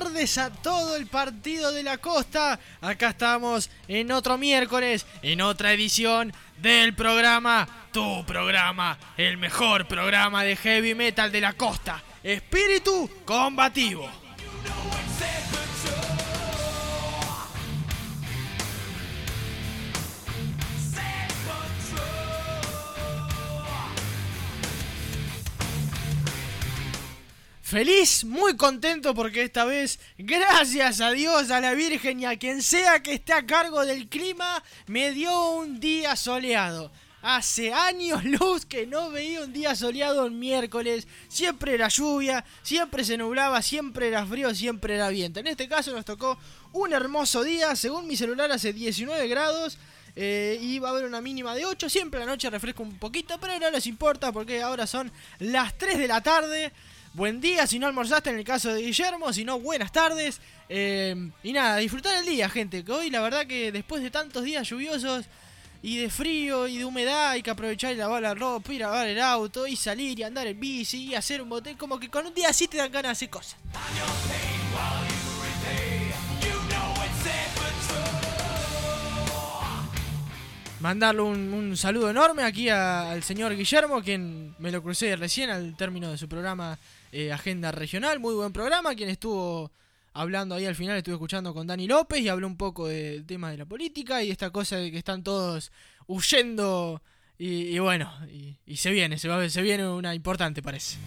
tardes a todo el partido de la costa. Acá estamos en otro miércoles, en otra edición del programa, tu programa, el mejor programa de heavy metal de la costa, Espíritu Combativo. Feliz, muy contento porque esta vez, gracias a Dios, a la Virgen y a quien sea que esté a cargo del clima, me dio un día soleado. Hace años luz que no veía un día soleado un miércoles. Siempre era lluvia, siempre se nublaba, siempre era frío, siempre era viento. En este caso nos tocó un hermoso día. Según mi celular hace 19 grados. Eh, y va a haber una mínima de 8. Siempre la noche refresca un poquito, pero no les importa porque ahora son las 3 de la tarde. Buen día si no almorzaste en el caso de Guillermo, si no buenas tardes. Eh, y nada, disfrutar el día, gente. Que hoy la verdad que después de tantos días lluviosos y de frío y de humedad hay que aprovechar y lavar la ropa, y lavar el auto y salir y andar en bici y hacer un bote. Como que con un día así te dan ganas de hacer cosas. Mandarle un, saludo enorme aquí al señor Guillermo, quien me lo crucé recién al término de su programa eh, Agenda Regional. Muy buen programa, quien estuvo hablando ahí al final, estuve escuchando con Dani López y habló un poco del tema de la política y esta cosa de que están todos huyendo y, bueno, y, se viene, se, va, se viene una importante parece.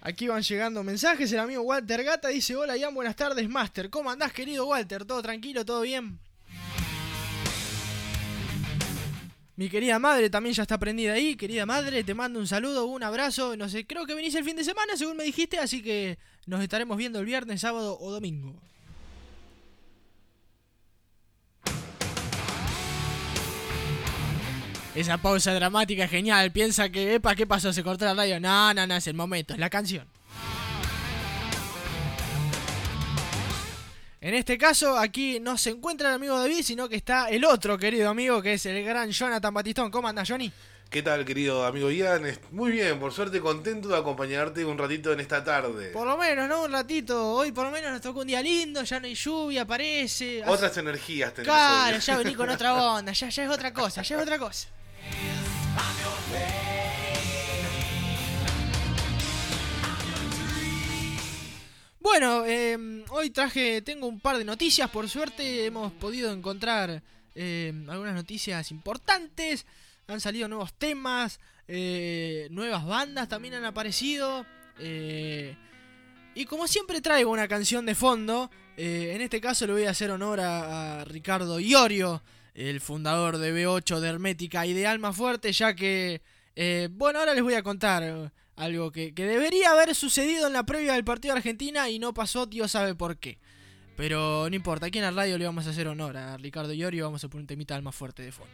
Aquí van llegando mensajes. El amigo Walter Gata dice: Hola, Ian, buenas tardes, Master. ¿Cómo andás, querido Walter? ¿Todo tranquilo? ¿Todo bien? Mi querida madre también ya está prendida ahí. Querida madre, te mando un saludo, un abrazo. No sé, creo que venís el fin de semana, según me dijiste, así que nos estaremos viendo el viernes, sábado o domingo. Esa pausa dramática genial. Piensa que, epa, ¿qué pasó? ¿Se cortó la radio? No, no, no, es el momento, es la canción. En este caso, aquí no se encuentra el amigo David, sino que está el otro querido amigo, que es el gran Jonathan Batistón. ¿Cómo anda, Johnny? ¿Qué tal, querido amigo Ian? Muy bien, por suerte contento de acompañarte un ratito en esta tarde. Por lo menos, ¿no? Un ratito. Hoy por lo menos nos tocó un día lindo, ya no hay lluvia, parece. Otras energías tenemos Claro, ya vení con otra onda, ya, ya es otra cosa, ya es otra cosa. Bueno, em, hoy traje, tengo un par de noticias, por suerte hemos podido encontrar em, algunas noticias importantes, han salido nuevos temas, eh, nuevas bandas también han aparecido, eh, y como siempre traigo una canción de fondo, eh, en este caso le voy a hacer honor a, a Ricardo Iorio, el fundador de B8 de Hermética y de Alma Fuerte, ya que, bueno, ahora les voy a contar algo que, debería haber sucedido en la previa del partido de Argentina y no pasó, Dios sabe por qué. Pero no importa, aquí en la radio le vamos a hacer honor a Ricardo Llorio y vamos a poner un temita alma fuerte de fondo.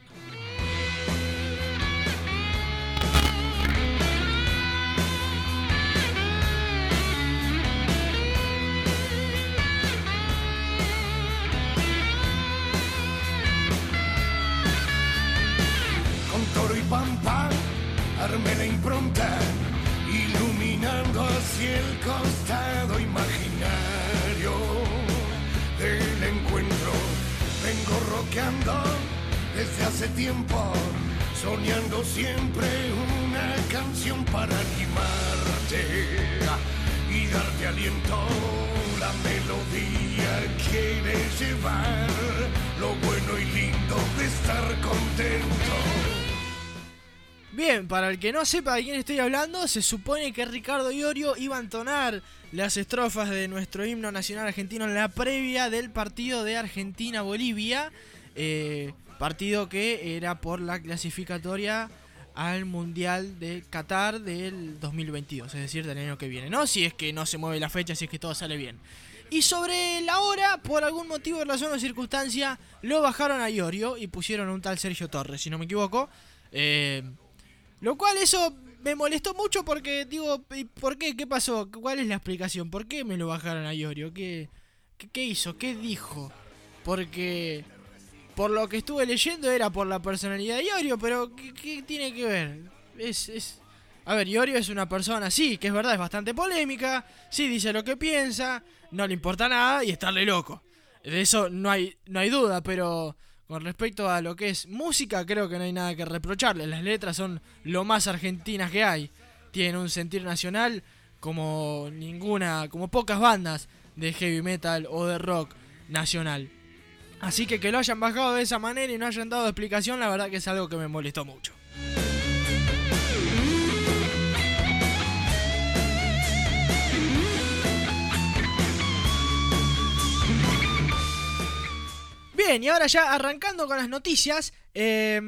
Con toro y pampa, arme la impronta el costado imaginario del encuentro. Vengo roqueando desde hace tiempo, soñando siempre una canción para animarte y darte aliento. La melodía quiere llevar lo bueno y lindo de estar contento. Bien, para el que no sepa de quién estoy hablando, se supone que Ricardo Iorio iba a entonar las estrofas de nuestro himno nacional argentino en la previa del partido de Argentina-Bolivia. Eh, partido que era por la clasificatoria al Mundial de Qatar del 2022, es decir, del año que viene, ¿no? Si es que no se mueve la fecha, si es que todo sale bien. Y sobre la hora, por algún motivo, razón o circunstancia, lo bajaron a Iorio y pusieron un tal Sergio Torres, si no me equivoco. Eh, lo cual eso me molestó mucho porque digo, ¿por qué? ¿Qué pasó? ¿Cuál es la explicación? ¿Por qué me lo bajaron a Iorio? ¿Qué, qué, hizo? ¿Qué dijo? Porque por lo que estuve leyendo era por la personalidad de Iorio, pero ¿qué, tiene que ver? Es, es, A ver, Iorio es una persona, sí, que es verdad, es bastante polémica, sí dice lo que piensa, no le importa nada y estarle loco. De eso no hay, no hay duda, pero con respecto a lo que es música, creo que no hay nada que reprocharle. Las letras son lo más argentinas que hay. Tienen un sentir nacional como ninguna, como pocas bandas de heavy metal o de rock nacional. Así que que lo hayan bajado de esa manera y no hayan dado explicación, la verdad que es algo que me molestó mucho. Bien, y ahora ya arrancando con las noticias. eh,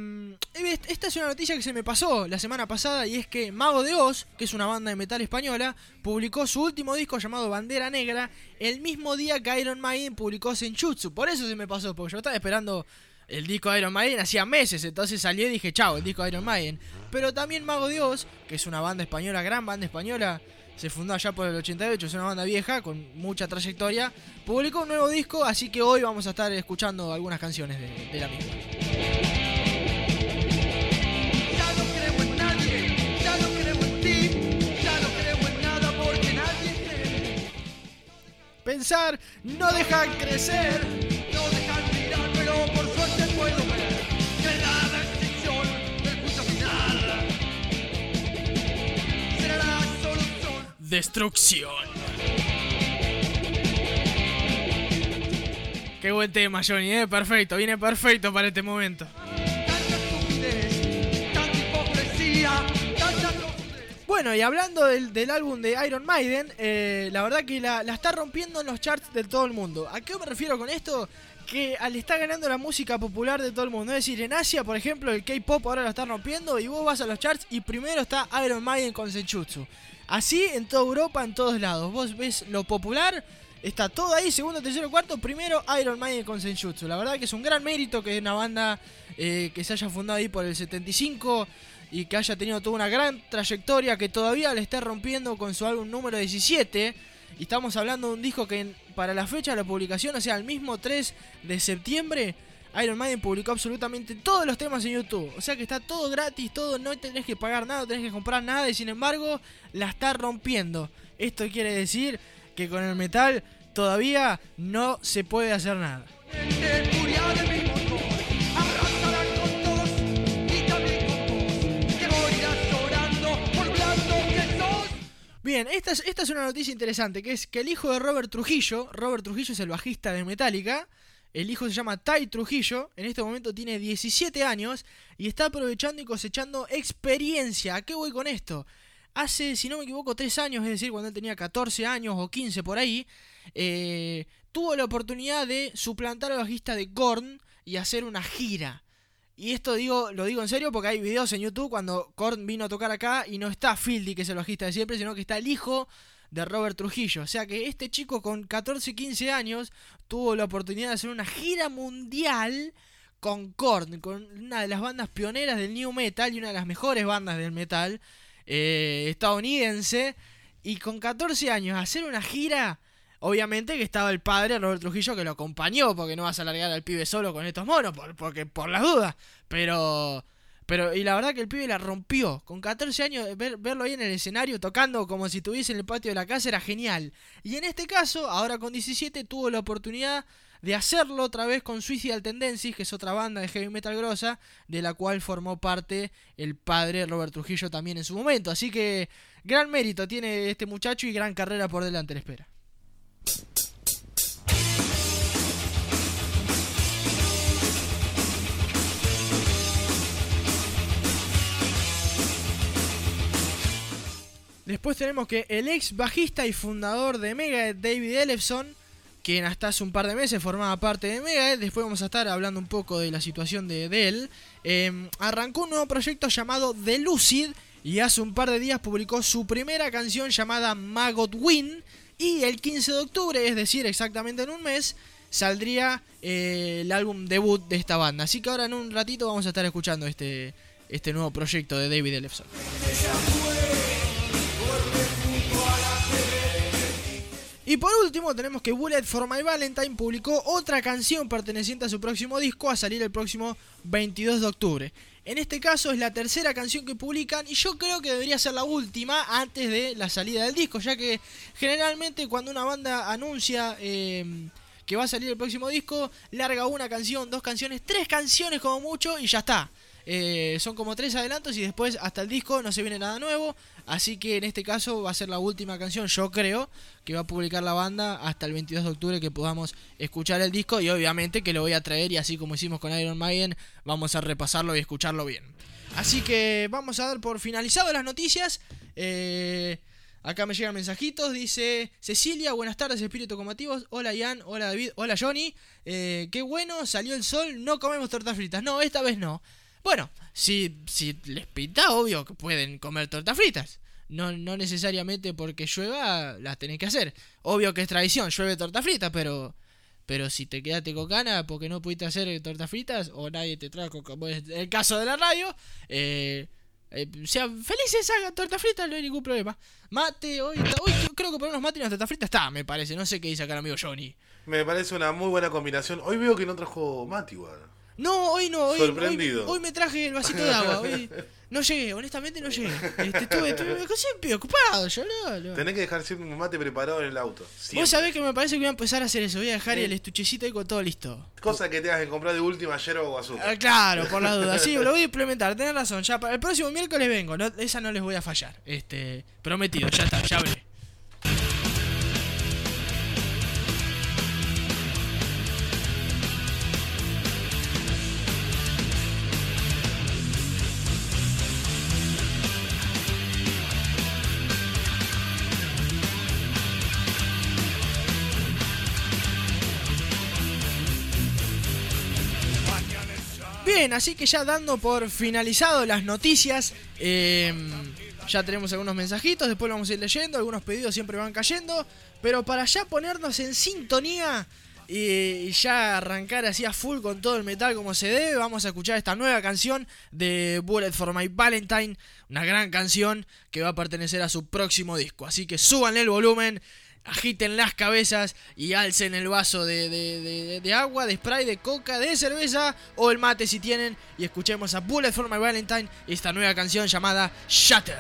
esta es una noticia que se me pasó la semana pasada y es que Mago de Oz, que es una banda de metal española, publicó su último disco llamado Bandera Negra el mismo día que Iron Maiden publicó Senchutsu. Por eso se me pasó, porque yo estaba esperando el disco de Iron Maiden hacía meses, entonces salió y dije, chao, el disco de Iron Maiden. Pero también Mago de Oz, que es una banda española, gran banda española, se fundó allá por el 88, es una banda vieja con mucha trayectoria, publicó un nuevo disco, así que hoy vamos a estar escuchando algunas canciones de, de la misma. Ya no creo en Destrucción. Qué buen tema, Johnny, eh, perfecto, viene perfecto para este momento. Bueno, y hablando del, del álbum de Iron Maiden, eh, la verdad que la, la está rompiendo en los charts de todo el mundo. ¿A qué me refiero con esto? Que al está ganando la música popular de todo el mundo. Es decir, en Asia, por ejemplo, el K-pop ahora lo está rompiendo y vos vas a los charts y primero está Iron Maiden con Senchutsu. Así en toda Europa, en todos lados. Vos ves lo popular, está todo ahí, segundo, tercero, cuarto, primero Iron Maiden con Senchutsu. La verdad que es un gran mérito que una banda eh, que se haya fundado ahí por el 75 y que haya tenido toda una gran trayectoria que todavía le está rompiendo con su álbum número 17. Y estamos hablando de un disco que para la fecha de la publicación, o sea, el mismo 3 de septiembre, Iron Maiden publicó absolutamente todos los temas en YouTube. O sea que está todo gratis, todo, no tenés que pagar nada, no tenés que comprar nada y sin embargo la está rompiendo. Esto quiere decir que con el metal todavía no se puede hacer nada. Bien, esta es, esta es una noticia interesante, que es que el hijo de Robert Trujillo, Robert Trujillo es el bajista de Metallica, el hijo se llama Ty Trujillo, en este momento tiene 17 años y está aprovechando y cosechando experiencia. ¿A qué voy con esto? Hace, si no me equivoco, 3 años, es decir, cuando él tenía 14 años o 15 por ahí, eh, tuvo la oportunidad de suplantar al bajista de Korn y hacer una gira. Y esto digo, lo digo en serio porque hay videos en YouTube cuando Korn vino a tocar acá y no está Fieldy, que es el bajista de siempre, sino que está el hijo de Robert Trujillo. O sea que este chico con 14, 15 años tuvo la oportunidad de hacer una gira mundial con Korn, con una de las bandas pioneras del new metal y una de las mejores bandas del metal eh, estadounidense. Y con 14 años hacer una gira, obviamente que estaba el padre Robert Trujillo que lo acompañó, porque no vas a largar al pibe solo con estos monos, por, porque por las dudas. Pero, pero, y la verdad que el pibe la rompió. Con 14 años, ver- verlo ahí en el escenario tocando como si estuviese en el patio de la casa era genial. Y en este caso, ahora con 17, tuvo la oportunidad de hacerlo otra vez con Suicidal Tendencies, que es otra banda de heavy metal grosa, de la cual formó parte el padre Robert Trujillo también en su momento. Así que gran mérito tiene este muchacho y gran carrera por delante le espera. Después tenemos que el ex bajista y fundador de Megadeth, David Ellefson, quien hasta hace un par de meses formaba parte de Megadeth, después vamos a estar hablando un poco de la situación de, él, eh, arrancó un nuevo proyecto llamado The Lucid y hace un par de días publicó su primera canción llamada Maggot Win y el 15 de octubre, es decir, exactamente en un mes, saldría eh, el álbum debut de esta banda. Así que ahora en un ratito vamos a estar escuchando este, este nuevo proyecto de David Ellefson. Y por último tenemos que Bullet for My Valentine publicó otra canción perteneciente a su próximo disco a salir el próximo 22 de octubre. En este caso es la tercera canción que publican y yo creo que debería ser la última antes de la salida del disco, ya que generalmente cuando una banda anuncia eh, que va a salir el próximo disco, larga una canción, dos canciones, tres canciones como mucho y ya está. Eh, son como tres adelantos y después hasta el disco no se viene nada nuevo. Así que en este caso va a ser la última canción, yo creo, que va a publicar la banda hasta el 22 de octubre que podamos escuchar el disco y obviamente que lo voy a traer y así como hicimos con Iron Maiden, vamos a repasarlo y escucharlo bien. Así que vamos a dar por finalizado las noticias. Eh, acá me llegan mensajitos, dice Cecilia, buenas tardes espíritu combativos, hola Ian, hola David, hola Johnny, eh, qué bueno, salió el sol, no comemos tortas fritas, no, esta vez no. Bueno, si, si les pinta, obvio que pueden comer tortas fritas. No, no necesariamente porque llueva las tenés que hacer. Obvio que es tradición, llueve torta frita, pero pero si te quedaste con ganas porque no pudiste hacer tortas fritas o nadie te trajo, como es el caso de la radio, eh, eh, sean felices, hagan tortas fritas, no hay ningún problema. Mate, hoy, hoy creo que por unos mate y unas tortas fritas está, me parece. No sé qué dice acá el amigo Johnny. Me parece una muy buena combinación. Hoy veo que no trajo mate igual. No, hoy no, hoy, Sorprendido. hoy, hoy me traje el vasito de agua. Hoy no llegué, honestamente no llegué. Este, estuve, estuve siempre ocupado, yo no, no. Tenés que dejar siempre un mate preparado en el auto. Siempre. Vos sabés que me parece que voy a empezar a hacer eso. Voy a dejar el estuchecito ahí con todo listo. Cosa que tengas que comprar de última yerba o azúcar. Ah, claro, por la duda. Sí, lo voy a implementar. Tenés razón. Ya para el próximo miércoles vengo. No, esa no les voy a fallar. Este, prometido. Ya está, ya veré. Bien, así que ya dando por finalizado las noticias, eh, ya tenemos algunos mensajitos, después lo vamos a ir leyendo, algunos pedidos siempre van cayendo, pero para ya ponernos en sintonía y ya arrancar así a full con todo el metal como se debe, vamos a escuchar esta nueva canción de Bullet for My Valentine, una gran canción que va a pertenecer a su próximo disco, así que súbanle el volumen agiten las cabezas y alcen el vaso de, de- agua, de spray, de coca, de cerveza o el mate si tienen y escuchemos a Bullet for My Valentine esta nueva canción llamada Shatter.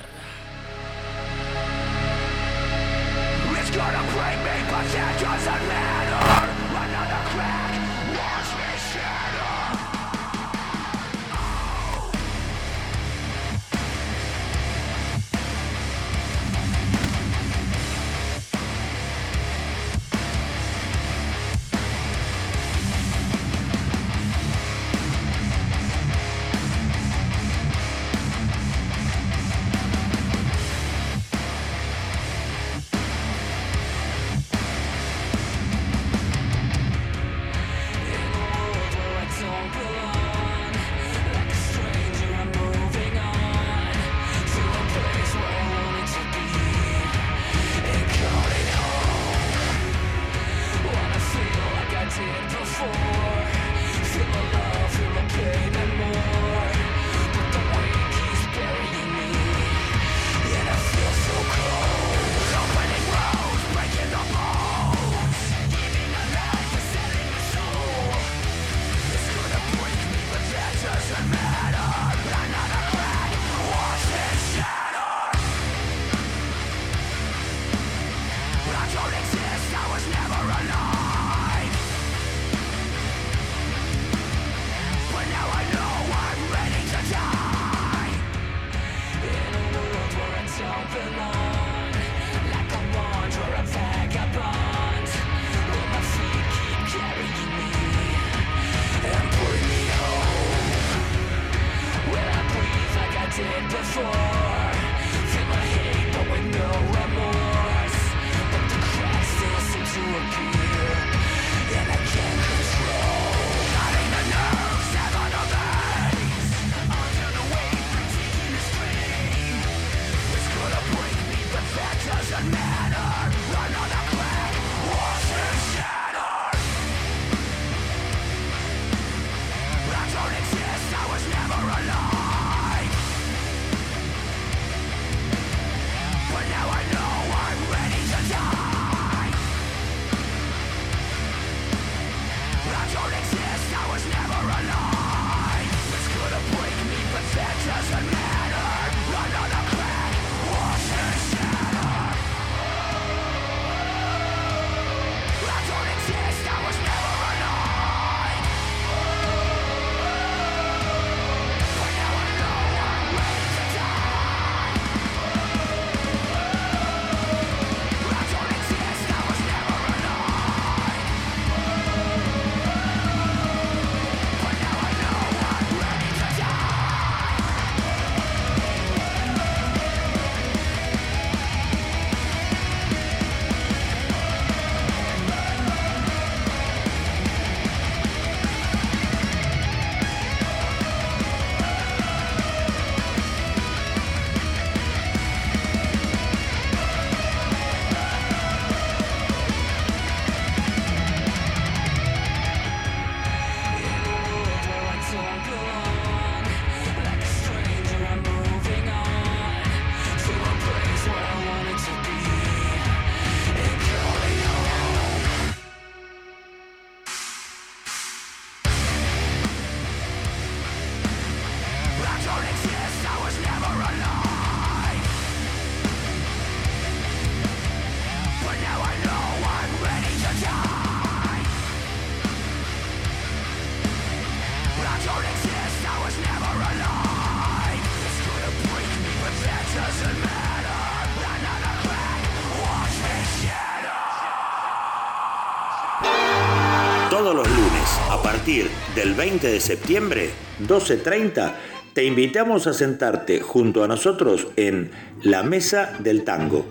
Del 20 de septiembre, 12.30, te invitamos a sentarte junto a nosotros en La Mesa del Tango.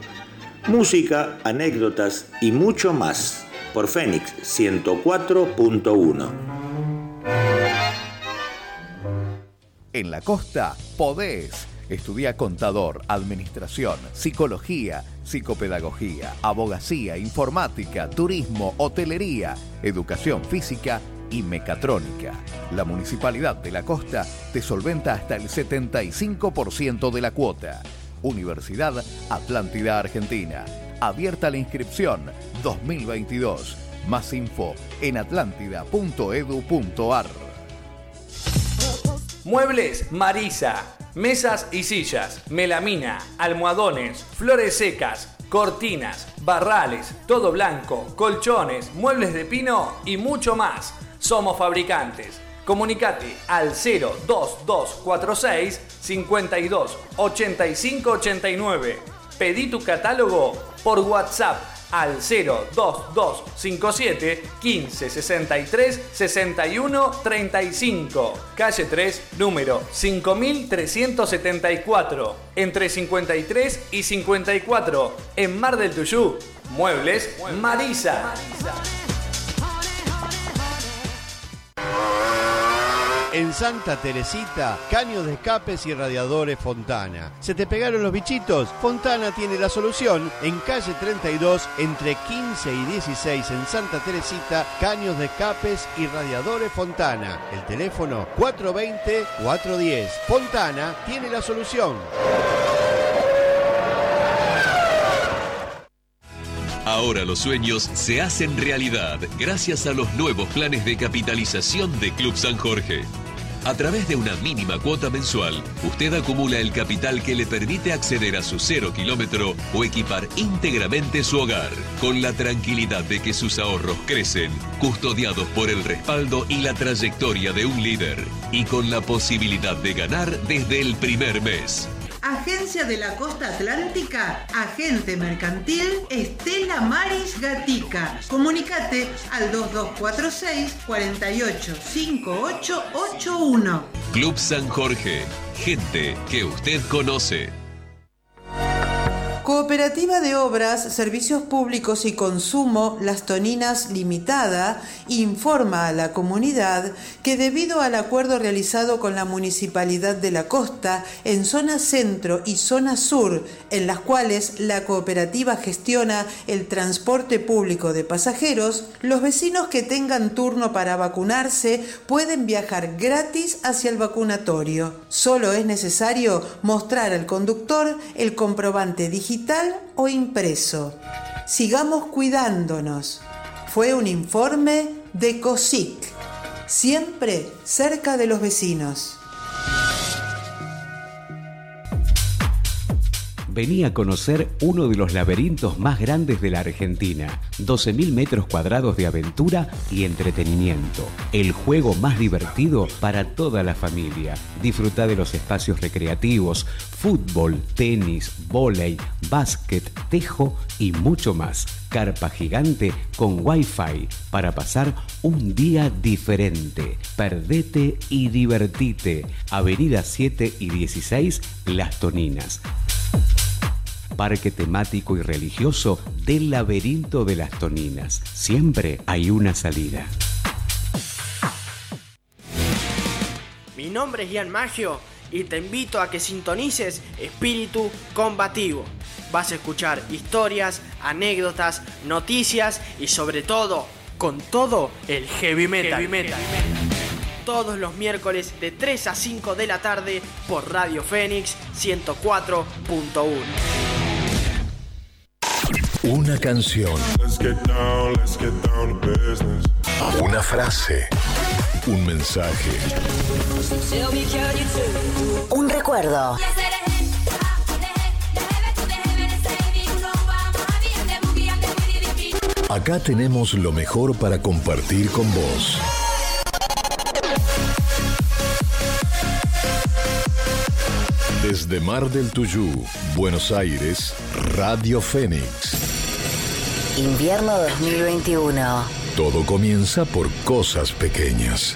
Música, anécdotas y mucho más por Fénix 104.1. En la costa podés. Estudia contador, administración, psicología, psicopedagogía, abogacía, informática, turismo, hotelería, educación física y mecatrónica. La Municipalidad de la Costa te solventa hasta el 75% de la cuota. Universidad Atlántida Argentina. Abierta la inscripción 2022. Más info en atlántida.edu.ar. Muebles Marisa. Mesas y sillas, melamina, almohadones, flores secas, cortinas, barrales, todo blanco, colchones, muebles de pino y mucho más. Somos fabricantes. Comunicate al 02246 52 85 89. Pedí tu catálogo por WhatsApp al 02257 15 63 61 35. Calle 3, número 5374. Entre 53 y 54. En Mar del Tuyú. Muebles Marisa. En Santa Teresita, caños de escapes y radiadores Fontana. ¿Se te pegaron los bichitos? Fontana tiene la solución. En calle 32, entre 15 y 16 en Santa Teresita, caños de escapes y radiadores Fontana. El teléfono 420-410. Fontana tiene la solución. Ahora los sueños se hacen realidad gracias a los nuevos planes de capitalización de Club San Jorge. A través de una mínima cuota mensual, usted acumula el capital que le permite acceder a su cero kilómetro o equipar íntegramente su hogar, con la tranquilidad de que sus ahorros crecen, custodiados por el respaldo y la trayectoria de un líder, y con la posibilidad de ganar desde el primer mes. Agencia de la Costa Atlántica, Agente Mercantil Estela Maris Gatica. Comunicate al 2246 485881. Club San Jorge, gente que usted conoce. Cooperativa de Obras, Servicios Públicos y Consumo Las Toninas Limitada informa a la comunidad que debido al acuerdo realizado con la Municipalidad de la Costa en zona centro y zona sur, en las cuales la cooperativa gestiona el transporte público de pasajeros, los vecinos que tengan turno para vacunarse pueden viajar gratis hacia el vacunatorio. Solo es necesario mostrar al conductor el comprobante digital o impreso. Sigamos cuidándonos. Fue un informe de COSIC, siempre cerca de los vecinos. Vení a conocer uno de los laberintos más grandes de la Argentina. 12.000 metros cuadrados de aventura y entretenimiento. El juego más divertido para toda la familia. Disfruta de los espacios recreativos, fútbol, tenis, vóley, básquet, tejo y mucho más. Carpa gigante con wifi para pasar un día diferente. Perdete y divertite. Avenida 7 y 16, Las Toninas parque temático y religioso del laberinto de las Toninas. Siempre hay una salida. Mi nombre es Ian Magio y te invito a que sintonices Espíritu Combativo. Vas a escuchar historias, anécdotas, noticias y sobre todo, con todo el heavy metal. Heavy metal. Todos los miércoles de 3 a 5 de la tarde por Radio Fénix 104.1. Una canción. Una frase. Un mensaje. Un recuerdo. Acá tenemos lo mejor para compartir con vos. Desde Mar del Tuyú, Buenos Aires, Radio Fénix. Invierno 2021. Todo comienza por cosas pequeñas.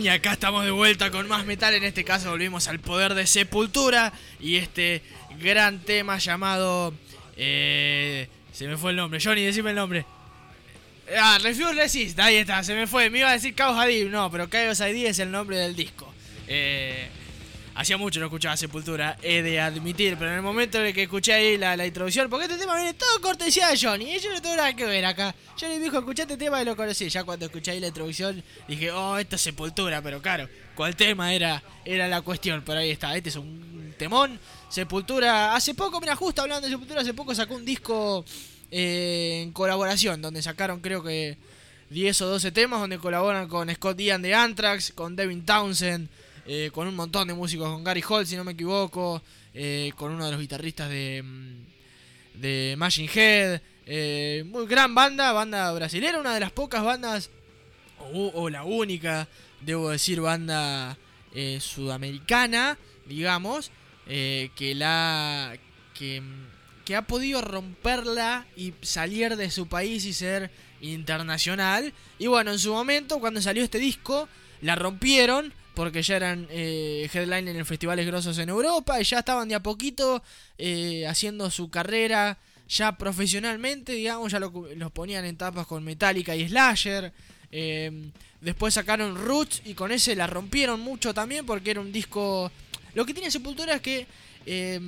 Y acá estamos de vuelta con más metal. En este caso volvimos al poder de Sepultura y este gran tema llamado... eh, se me fue el nombre. Johnny, decime el nombre. Ah, Refuse Resist, ahí está, se me fue. Me iba a decir Chaos Adib, no, pero Chaos ID es el nombre del disco. Eh, hacía mucho no escuchaba Sepultura, he de admitir, pero en el momento en el que escuché ahí la, introducción, porque este tema viene todo cortesía de Johnny, y yo no tengo nada que ver acá. Johnny dijo, escuché este tema y lo conocí. Ya cuando escuché ahí la introducción, dije, oh, esto es Sepultura, pero claro, ¿cuál tema era, era la cuestión? Pero ahí está, este es un temón. Sepultura, hace poco, mira, justo hablando de Sepultura, hace poco sacó un disco eh, en colaboración, donde sacaron creo que 10 o 12 temas, donde colaboran con Scott Ian de Anthrax, con Devin Townsend, eh, con un montón de músicos, con Gary Holt, si no me equivoco, eh, con uno de los guitarristas de, mm, de Machine Head. eh, muy gran banda, banda brasilera, una de las pocas bandas, o, o la única, debo decir, banda sudamericana, digamos, que la. que que ha podido romperla y salir de su país y ser internacional. Y bueno, en su momento, cuando salió este disco, la rompieron porque ya eran eh, headliner en festivales grosos en Europa y ya estaban de a poquito eh, haciendo su carrera ya profesionalmente, digamos, ya lo- los ponían en tapas con Metallica y Slasher. Eh, después sacaron Roots y con ese la rompieron mucho también porque era un disco... Lo que tiene Sepultura es que eh,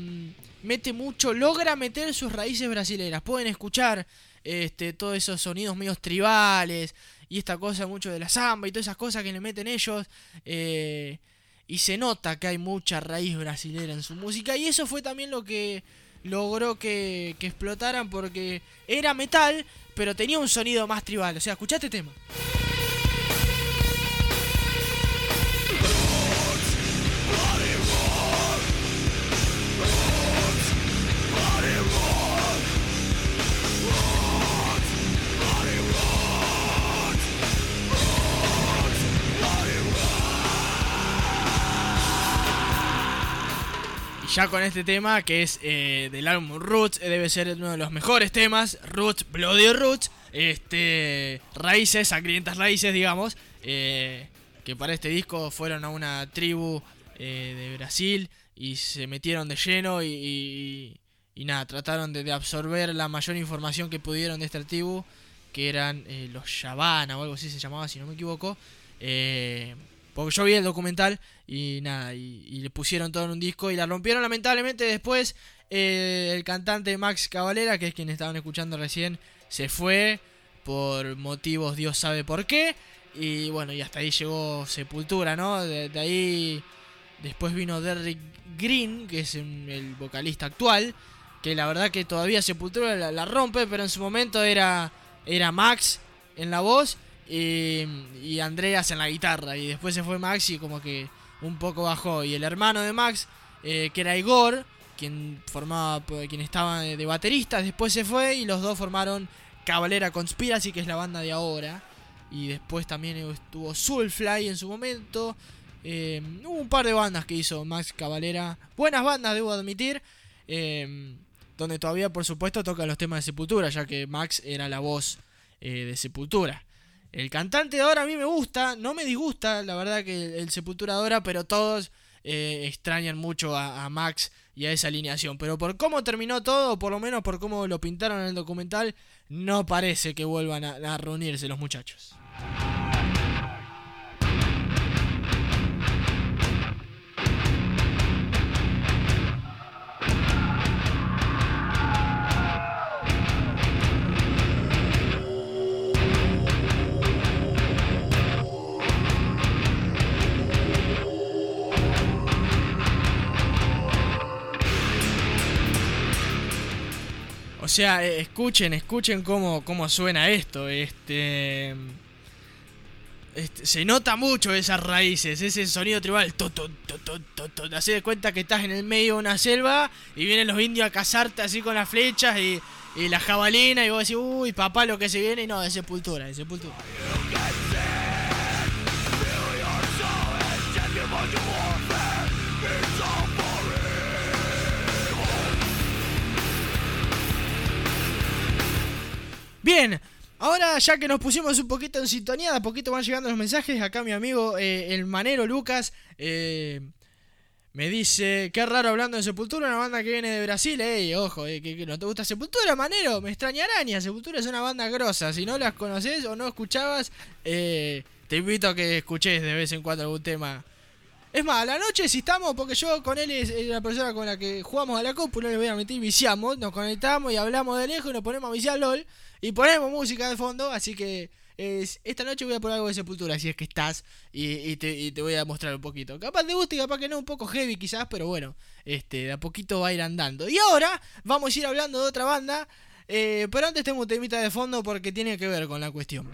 mete mucho, logra meter sus raíces brasileras. Pueden escuchar este, todos esos sonidos medios tribales y esta cosa mucho de la samba y todas esas cosas que le meten ellos. eh, y se nota que hay mucha raíz brasilera en su música y eso fue también lo que logró que, explotaran porque era metal, pero tenía un sonido más tribal. O sea, escuchaste tema. Ya con este tema, que es eh, del álbum Roots, eh, debe ser uno de los mejores temas. Roots, Bloody Roots. Este, raíces, sangrientas raíces, digamos. eh, que para este disco fueron a una tribu de Brasil y se metieron de lleno y, nada, trataron de, absorber la mayor información que pudieron de esta tribu, que eran los Yavana o algo así se llamaba, si no me equivoco. Porque yo vi el documental y nada, y, le pusieron todo en un disco y la rompieron lamentablemente después. eh, el cantante Max Cavalera, que es quien estaban escuchando recién, se fue por motivos Dios sabe por qué. Y bueno, y hasta ahí llegó Sepultura, ¿no? De, ahí después vino Derrick Green, que es el vocalista actual, que la verdad que todavía Sepultura la, la rompe, pero en su momento era, era Max en la voz y, y Andreas en la guitarra. Y después se fue Max y como que un poco bajó. Y el hermano de Max, eh, que era Igor, quien formaba, quien estaba de, baterista, después se fue y los dos formaron Cavalera Conspiracy, que es la banda de ahora. Y después también estuvo Soulfly en su momento. Eh, hubo un par de bandas que hizo Max Cavalera. Buenas bandas, debo admitir. eh, donde todavía, por supuesto, tocan los temas de Sepultura, ya que Max era la voz eh, de Sepultura. El cantante de ahora a mí me gusta, no me disgusta, la verdad que el, Sepultura de ahora, pero todos eh, extrañan mucho a, a Max y a esa alineación. Pero por cómo terminó todo, o por lo menos por cómo lo pintaron en el documental, no parece que vuelvan a, a reunirse los muchachos. O sea, eh, escuchen, escuchen cómo, cómo suena esto. Este, este, se nota mucho esas raíces, ese sonido tribal. Tu. Te haces de cuenta que estás en el medio de una selva y vienen los indios a cazarte así con las flechas y, y la jabalina y vos decís, uy, papá, lo que se viene. Y no, de sepultura, de sepultura. Bien, ahora ya que nos pusimos un poquito en sintonía, de a poquito van llegando los mensajes. Acá mi amigo eh, el manero Lucas eh, me dice: Qué raro hablando de Sepultura, una banda que viene de Brasil. Ey, ojo, eh, que, no te gusta Sepultura, manero. Me extraña araña. Sepultura es una banda grosa. Si no las conoces o no escuchabas, eh, te invito a que escuches de vez en cuando algún tema. Es más, a la noche si estamos, porque yo con él es, la persona con la que jugamos a la compu, no le voy a mentir, viciamos, nos conectamos y hablamos de lejos y nos ponemos a viciar LOL y ponemos música de fondo, así que esta noche voy a poner algo de sepultura, si es que estás, y, y te, y te voy a mostrar un poquito. Capaz te y capaz que no, un poco heavy quizás, pero bueno, este, de a poquito va a ir andando. Y ahora vamos a ir hablando de otra banda, eh, pero antes tengo un temita de fondo porque tiene que ver con la cuestión.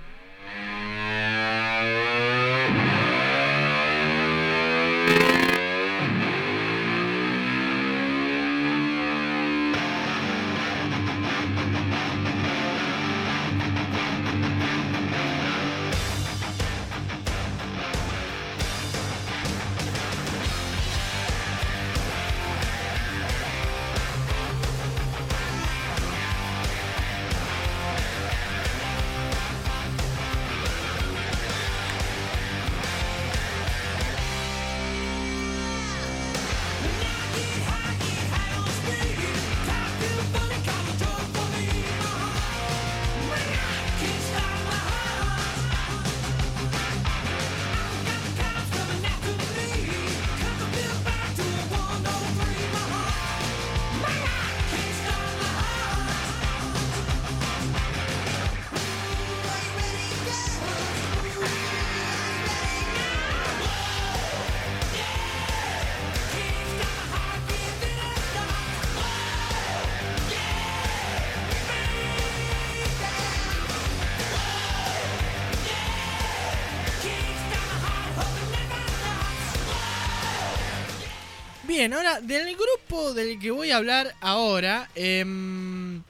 Del grupo del que voy a hablar ahora, em,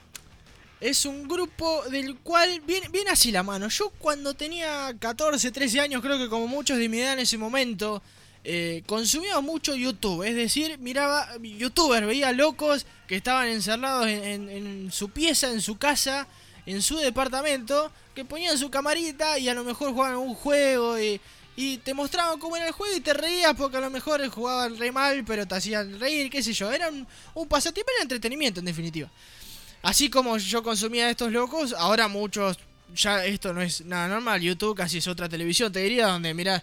es un grupo del cual viene, viene así la mano. Yo cuando tenía 14, 13 años, creo que como muchos de mi edad en ese momento, eh, consumía mucho YouTube. Es decir, miraba youtubers, veía locos que estaban encerrados en, en- en su pieza, en su casa, en su departamento, que ponían su camarita y a lo mejor jugaban un juego y, y te mostraban cómo era el juego y te reías porque a lo mejor jugaban re mal, pero te hacían reír, qué sé yo. Era un, pasatiempo, era entretenimiento en definitiva. Así como yo consumía estos locos, ahora muchos, ya esto no es nada normal. YouTube casi es otra televisión, te diría, donde mirás,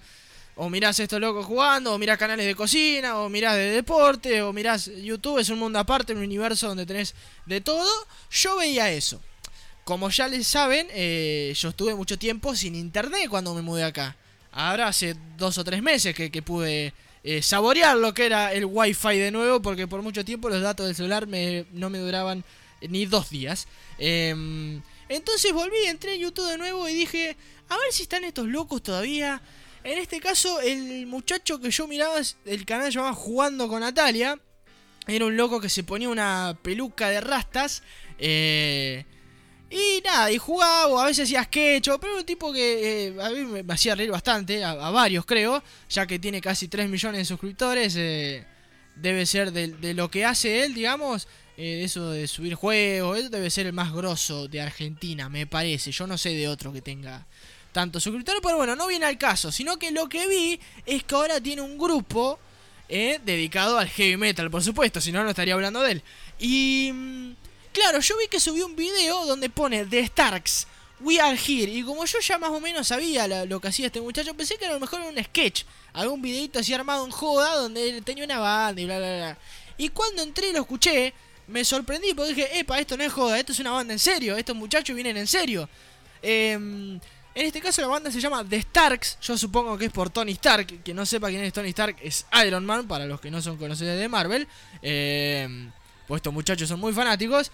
o mirás estos locos jugando, o mirás canales de cocina, o mirás de deporte, o mirás YouTube, es un mundo aparte, un universo donde tenés de todo. Yo veía eso. Como ya les saben, eh, yo estuve mucho tiempo sin internet cuando me mudé acá. Ahora hace dos o tres meses que, pude eh, saborear lo que era el wifi de nuevo, porque por mucho tiempo los datos del celular no me duraban ni dos días. Em, entonces volví, entré en YouTube de nuevo y dije, a ver si están estos locos todavía. En este caso, el muchacho que yo miraba, el canal llamaba Jugando con Natalia. Era un loco que se ponía una peluca de rastas. Eh, y nada, y jugaba, a veces hacía sketch, pero era un tipo que eh, a mí me hacía reír bastante, a, varios creo, ya que tiene casi 3 millones de suscriptores. eh, debe ser de, lo que hace él, digamos, eh, eso de subir juegos, él debe ser el más grosso de Argentina, me parece. Yo no sé de otro que tenga tantos suscriptores, pero bueno, no viene al caso, sino que lo que vi es que ahora tiene un grupo eh, dedicado al heavy metal, por supuesto, si no, no estaría hablando de él. Y mm, claro, yo vi que subió un video donde pone The Starks. We are here. Y como yo ya más o menos sabía lo que hacía este muchacho, pensé que a lo mejor era un sketch. Algún videito así armado en joda donde él tenía una banda y bla bla bla. Y cuando entré y lo escuché, me sorprendí porque dije, epa, esto no es joda, esto es una banda en serio, estos muchachos vienen en serio. Em, en este caso la banda se llama The Starks, yo supongo que es por Tony Stark, que no sepa quién es Tony Stark es Iron Man, para los que no son conocedores de Marvel. Em, pues estos muchachos son muy fanáticos.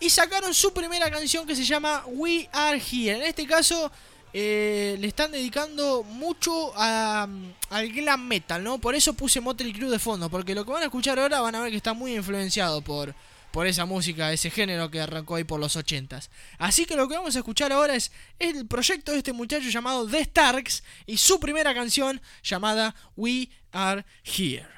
y sacaron su primera canción que se llama We Are Here. En este caso eh, le están dedicando mucho a, al glam metal, ¿no? Por eso puse Motley Crue de fondo, porque lo que van a escuchar ahora van a ver que está muy influenciado por, por esa música, ese género que arrancó ahí por los 80s. Así que lo que vamos a escuchar ahora es el proyecto de este muchacho llamado The Starks y su primera canción llamada We Are Here.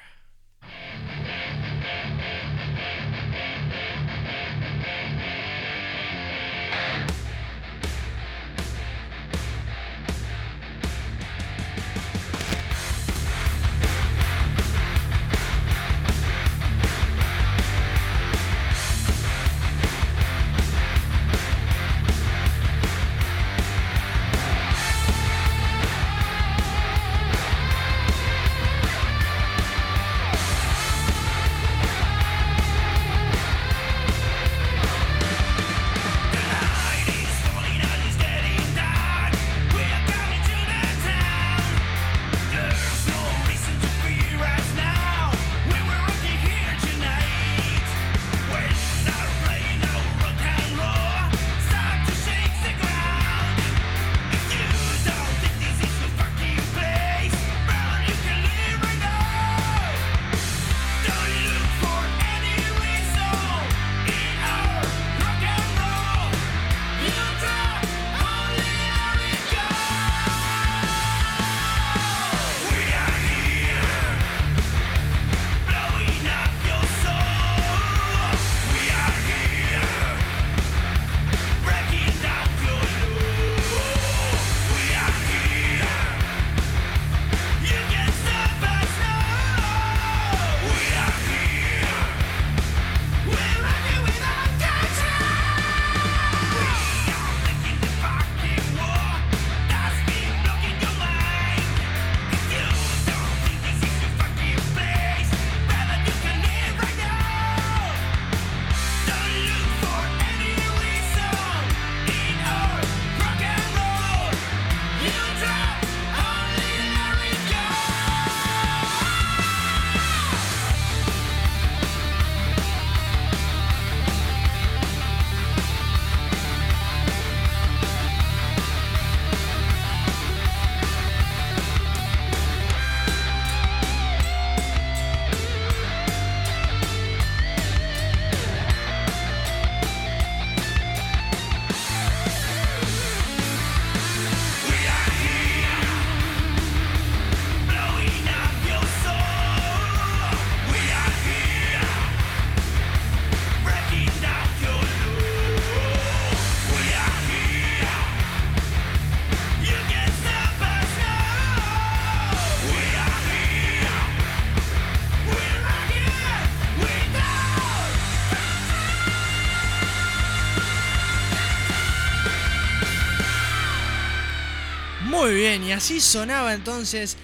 Y así sonaba entonces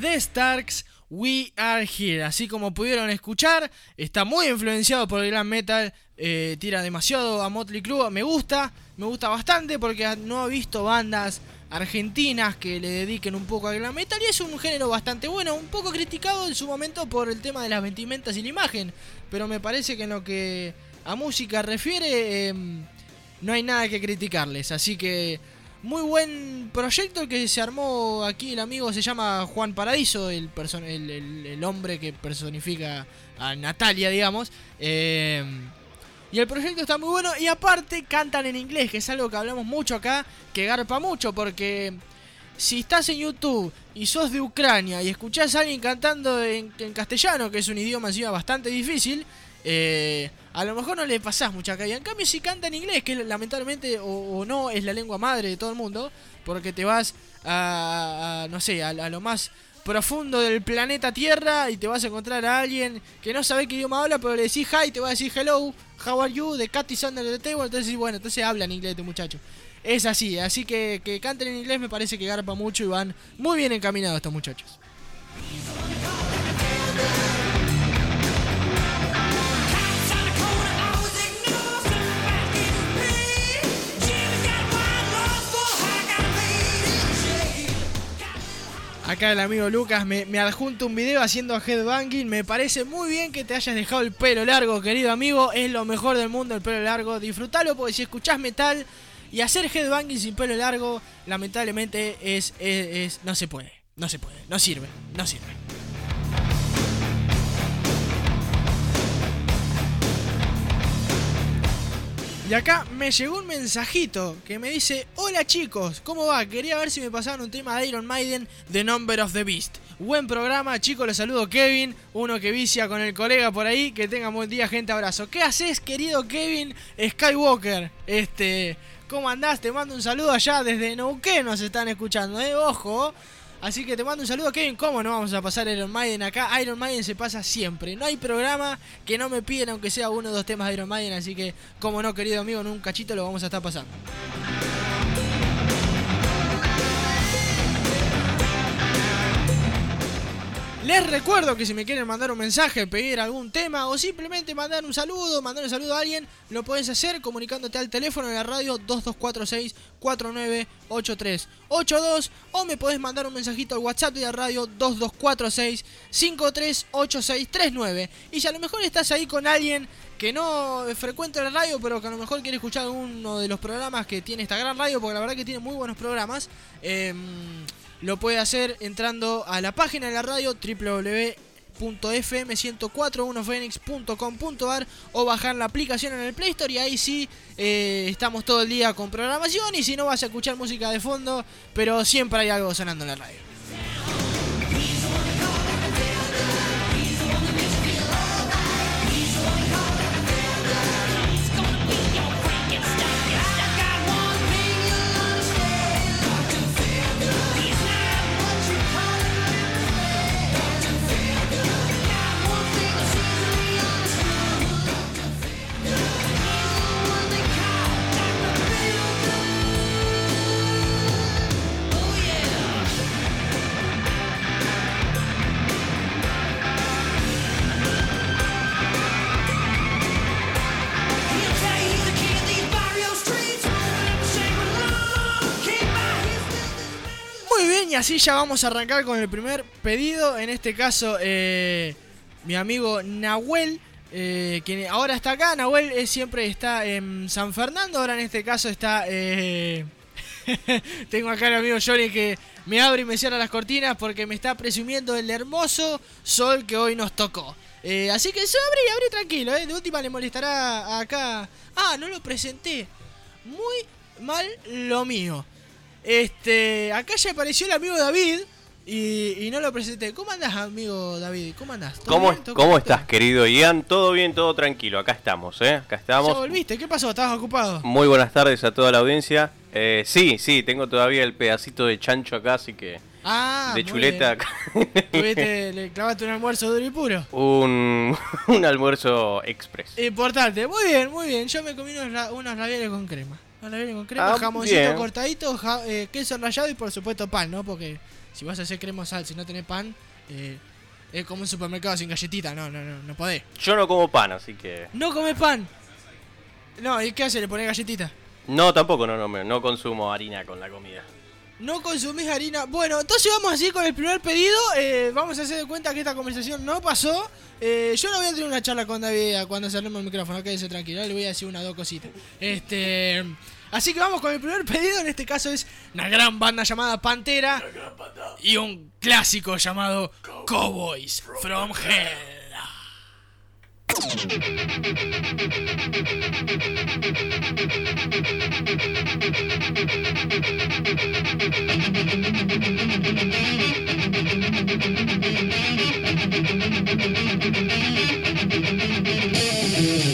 The Starks We Are Here. Así como pudieron escuchar, está muy influenciado por el glam metal, eh, tira demasiado a Motley Crue. Me gusta, me gusta bastante porque no he visto bandas argentinas que le dediquen un poco al glam metal y es un género bastante bueno, un poco criticado en su momento por el tema de las vestimentas y la imagen, pero me parece que en lo que a música refiere em, no hay nada que criticarles, así que muy buen proyecto el que se armó aquí. El amigo se llama Juan Paradiso, el, el, el- el hombre que personifica a Natalia, digamos. Eh, y el proyecto está muy bueno. Y aparte cantan en inglés, que es algo que hablamos mucho acá, que garpa mucho, porque si estás en YouTube y sos de Ucrania y escuchás a alguien cantando en, en castellano, que es un idioma encima bastante difícil, eh, a lo mejor no le pasás mucha cabida. En cambio, si canta en inglés, que lamentablemente o, no es la lengua madre de todo el mundo, porque te vas a, no sé, a, lo más profundo del planeta Tierra y te vas a encontrar a alguien que no sabe qué idioma habla, pero le decís hi, te va a decir hello, how are you, the cat is under the table, entonces bueno, entonces habla en inglés este muchacho. Es así, así que que canten en inglés me parece que garpa mucho y van muy bien encaminados estos muchachos. Acá el amigo Lucas me, me adjunta un video haciendo headbanging. Me parece muy bien que te hayas dejado el pelo largo, querido amigo. Es lo mejor del mundo el pelo largo. Disfrutalo porque si escuchás metal y hacer headbanging sin pelo largo, lamentablemente es, es, es- no se puede. No se puede. No sirve. No sirve. Y acá me llegó un mensajito que me dice, hola chicos, ¿cómo va? Quería ver si me pasaban un tema de Iron Maiden, The Number of the Beast. Buen programa, chicos, les saludo Kevin, uno que vicia con el colega por ahí, que tengan buen día, gente, abrazo. ¿Qué haces, querido Kevin Skywalker? Este, ¿cómo andás? Te mando un saludo allá desde Neuquén, nos están escuchando, eh, ojo. Así que te mando un saludo, Kevin. ¿Cómo no vamos a pasar Iron Maiden acá? Iron Maiden se pasa siempre. No hay programa que no me piden, aunque sea uno o dos temas de Iron Maiden. Así que, como no, querido amigo, en un cachito lo vamos a estar pasando. Les recuerdo que si me quieren mandar un mensaje, pedir algún tema o simplemente mandar un saludo, mandar un saludo a alguien, lo puedes hacer comunicándote al teléfono de la radio 2246-498382 o me podés mandar un mensajito al WhatsApp de la radio 2246-538639. Y si a lo mejor estás ahí con alguien que no frecuenta la radio, pero que a lo mejor quiere escuchar uno de los programas que tiene esta gran radio, porque la verdad que tiene muy buenos programas, em, lo puede hacer entrando a la página de la radio www.fm1041phoenix.com.ar o bajar la aplicación en el Play Store y ahí sí eh, estamos todo el día con programación y si no vas a escuchar música de fondo, pero siempre hay algo sonando en la radio. Y así ya vamos a arrancar con el primer pedido. En este caso, eh, mi amigo Nahuel, eh, quien ahora está acá. Nahuel eh, siempre está en San Fernando, ahora en este caso está... Tengo acá al amigo Johnny que me abre y me cierra las cortinas porque me está presumiendo el hermoso sol que hoy nos tocó. Así que se abre y abre tranquilo, de última le molestará acá. Ah, no lo presenté. Muy mal lo mío. Este, acá ya apareció el amigo David y, y no lo presenté. ¿Cómo andás, amigo David? ¿Cómo andás? ¿Todo ¿Cómo, estás, querido Ian? ¿Todo bien? ¿Todo tranquilo? Acá estamos, ¿eh? Acá ¿Ya estamos. volviste? ¿Qué pasó? ¿Estabas ocupado? Muy buenas tardes a toda la audiencia. Eh, sí, sí, tengo todavía el pedacito de chancho acá, así que... Ah, de chuleta acá. Tuviste, le clavaste un almuerzo duro y puro. un, un almuerzo express. Importante, muy bien, muy bien. Yo me comí unos, unos ravioles con crema. Con crema, Ah, jamoncito bien. cortadito, ja- eh, queso rallado y por supuesto pan, ¿no? Porque si vas a hacer crema o sal, si no tenés pan, eh, es como un supermercado sin galletita, no, no, no, no podés. Yo no como pan, así que... No comes pan. No, ¿y qué hace? ¿Le pones galletita? No, tampoco, no, no, me- no consumo harina con la comida. No consumís harina. Bueno, entonces vamos así con el primer pedido. eh, vamos a hacer de cuenta que esta conversación no pasó. Eh, yo no voy a tener una charla con David cuando cerremos el micrófono, quédese tranquilo. Le voy a decir una o dos cositas. Este. Así que vamos con el primer pedido. En este caso es una gran banda llamada Pantera. Y un clásico llamado Cowboys from Hell.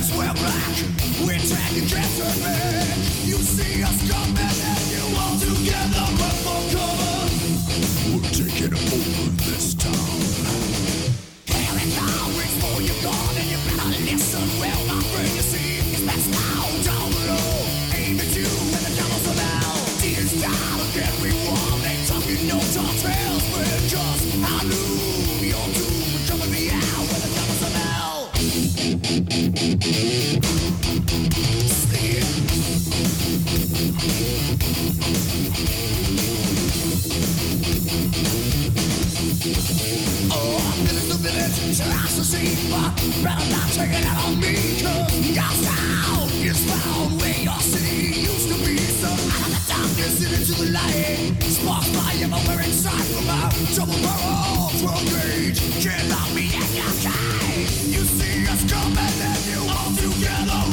hands black. We're. You see us coming and you all together run for cover. We're taking over this town. taking out on is your city. Used to be So darkness into the light. Spark fire at your You see us coming and you all together.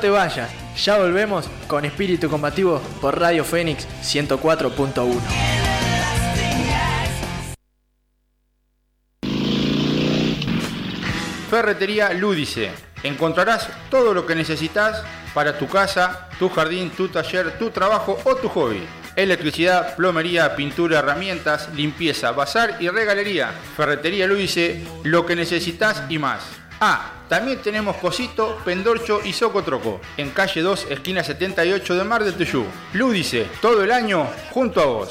Te vayas, ya volvemos con Espíritu Combativo por Radio Fénix 104.1. Ferretería Lúdice. Encontrarás todo lo que necesitas para tu casa, tu jardín, tu taller, tu trabajo o tu hobby. Electricidad, plomería, pintura, herramientas, limpieza, bazar y regalería. Ferretería Lúdice, lo que necesitas y más. Ah, también tenemos Cosito, Pendorcho y Socotroco, en calle 2, esquina 78 de Mar del Tuyú. Lúdice, todo el año junto a vos.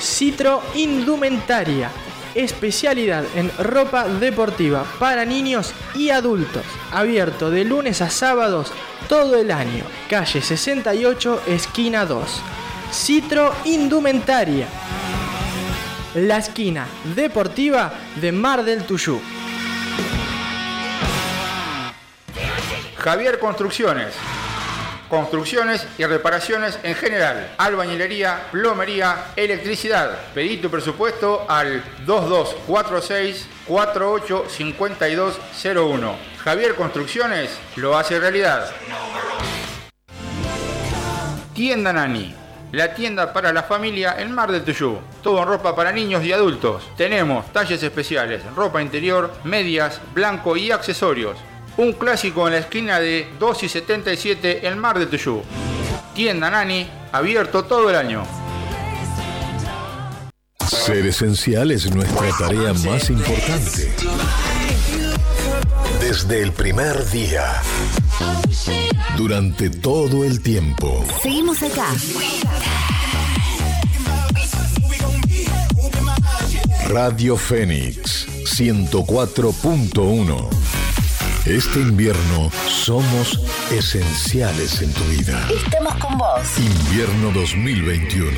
Citro Indumentaria. Especialidad en ropa deportiva para niños y adultos. Abierto de lunes a sábados todo el año. Calle 68, esquina 2. Citro Indumentaria. La esquina deportiva de Mar del Tuyú. Javier Construcciones. Construcciones y reparaciones en general. Albañilería, plomería, electricidad. Pedí tu presupuesto al 2246 485201. Javier Construcciones lo hace realidad. Tienda Nani. La tienda para la familia en Mar del Tuyú. Todo en ropa para niños y adultos. Tenemos talles especiales, ropa interior, medias, blanco y accesorios. Un clásico en la esquina de 2 y 77 en Mar del Tuyú. Tienda Nani, abierto todo el año. Ser esencial es nuestra tarea más importante. Desde el primer día. Durante todo el tiempo. Seguimos acá. Radio Fénix 104.1. Este invierno somos esenciales en tu vida. Estamos con vos. Invierno 2021.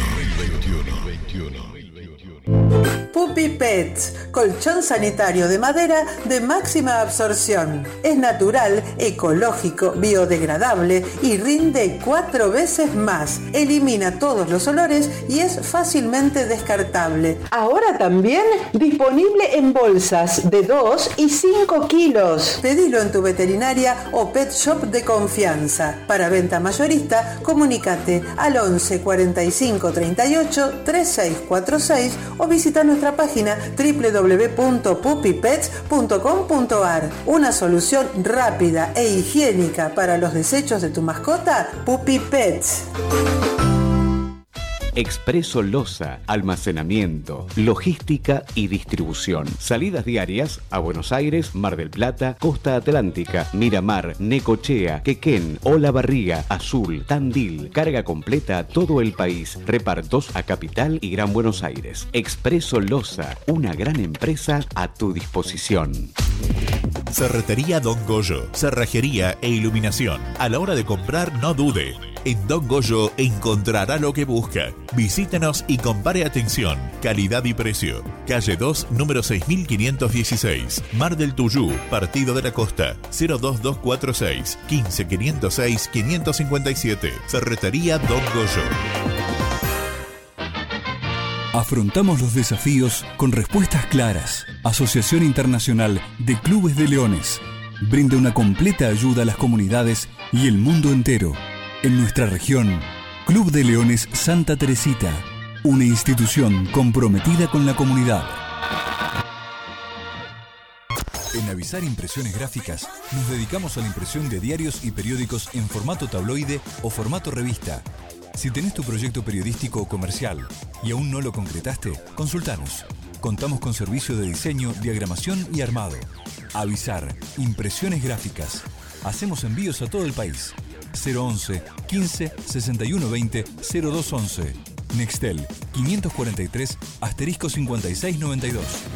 Puppy Pets, colchón sanitario de madera de máxima absorción. Es natural, ecológico, biodegradable y rinde cuatro veces más. Elimina todos los olores y es fácilmente descartable. Ahora también disponible en bolsas de 2 y 5 kilos. Pedilo en tu veterinaria o pet shop de confianza. Para venta mayorista, comunícate al 11 45 38 3646 o visita nuestra página www.puppypets.com.ar. Una solución rápida e higiénica para los desechos de tu mascota, Puppy Pets. Expreso Loza, almacenamiento, logística y distribución. Salidas diarias a Buenos Aires, Mar del Plata, Costa Atlántica, Miramar, Necochea, Quequén, Olavarría, Azul, Tandil. Carga completa a todo el país. Repartos a Capital y Gran Buenos Aires. Expreso Loza, una gran empresa a tu disposición. Cerretería Don Goyo, cerrajería e iluminación. A la hora de comprar, no dude. En Don Goyo encontrará lo que busca. Visítenos y compare atención, calidad y precio. Calle 2, número 6516, Mar del Tuyú, Partido de la Costa, 02246 15506 557. Cerretería Don Goyo. Afrontamos los desafíos con respuestas claras. Asociación Internacional de Clubes de Leones brinda una completa ayuda a las comunidades y el mundo entero. En nuestra región, Club de Leones Santa Teresita, una institución comprometida con la comunidad. En Avisar Impresiones Gráficas nos dedicamos a la impresión de diarios y periódicos en formato tabloide o formato revista. Si tenés tu proyecto periodístico o comercial y aún no lo concretaste, consultanos. Contamos con servicio de diseño, diagramación y armado. Avisar, impresiones gráficas. Hacemos envíos a todo el país. 011 15 61 20 0211. Nextel 543 asterisco 5692.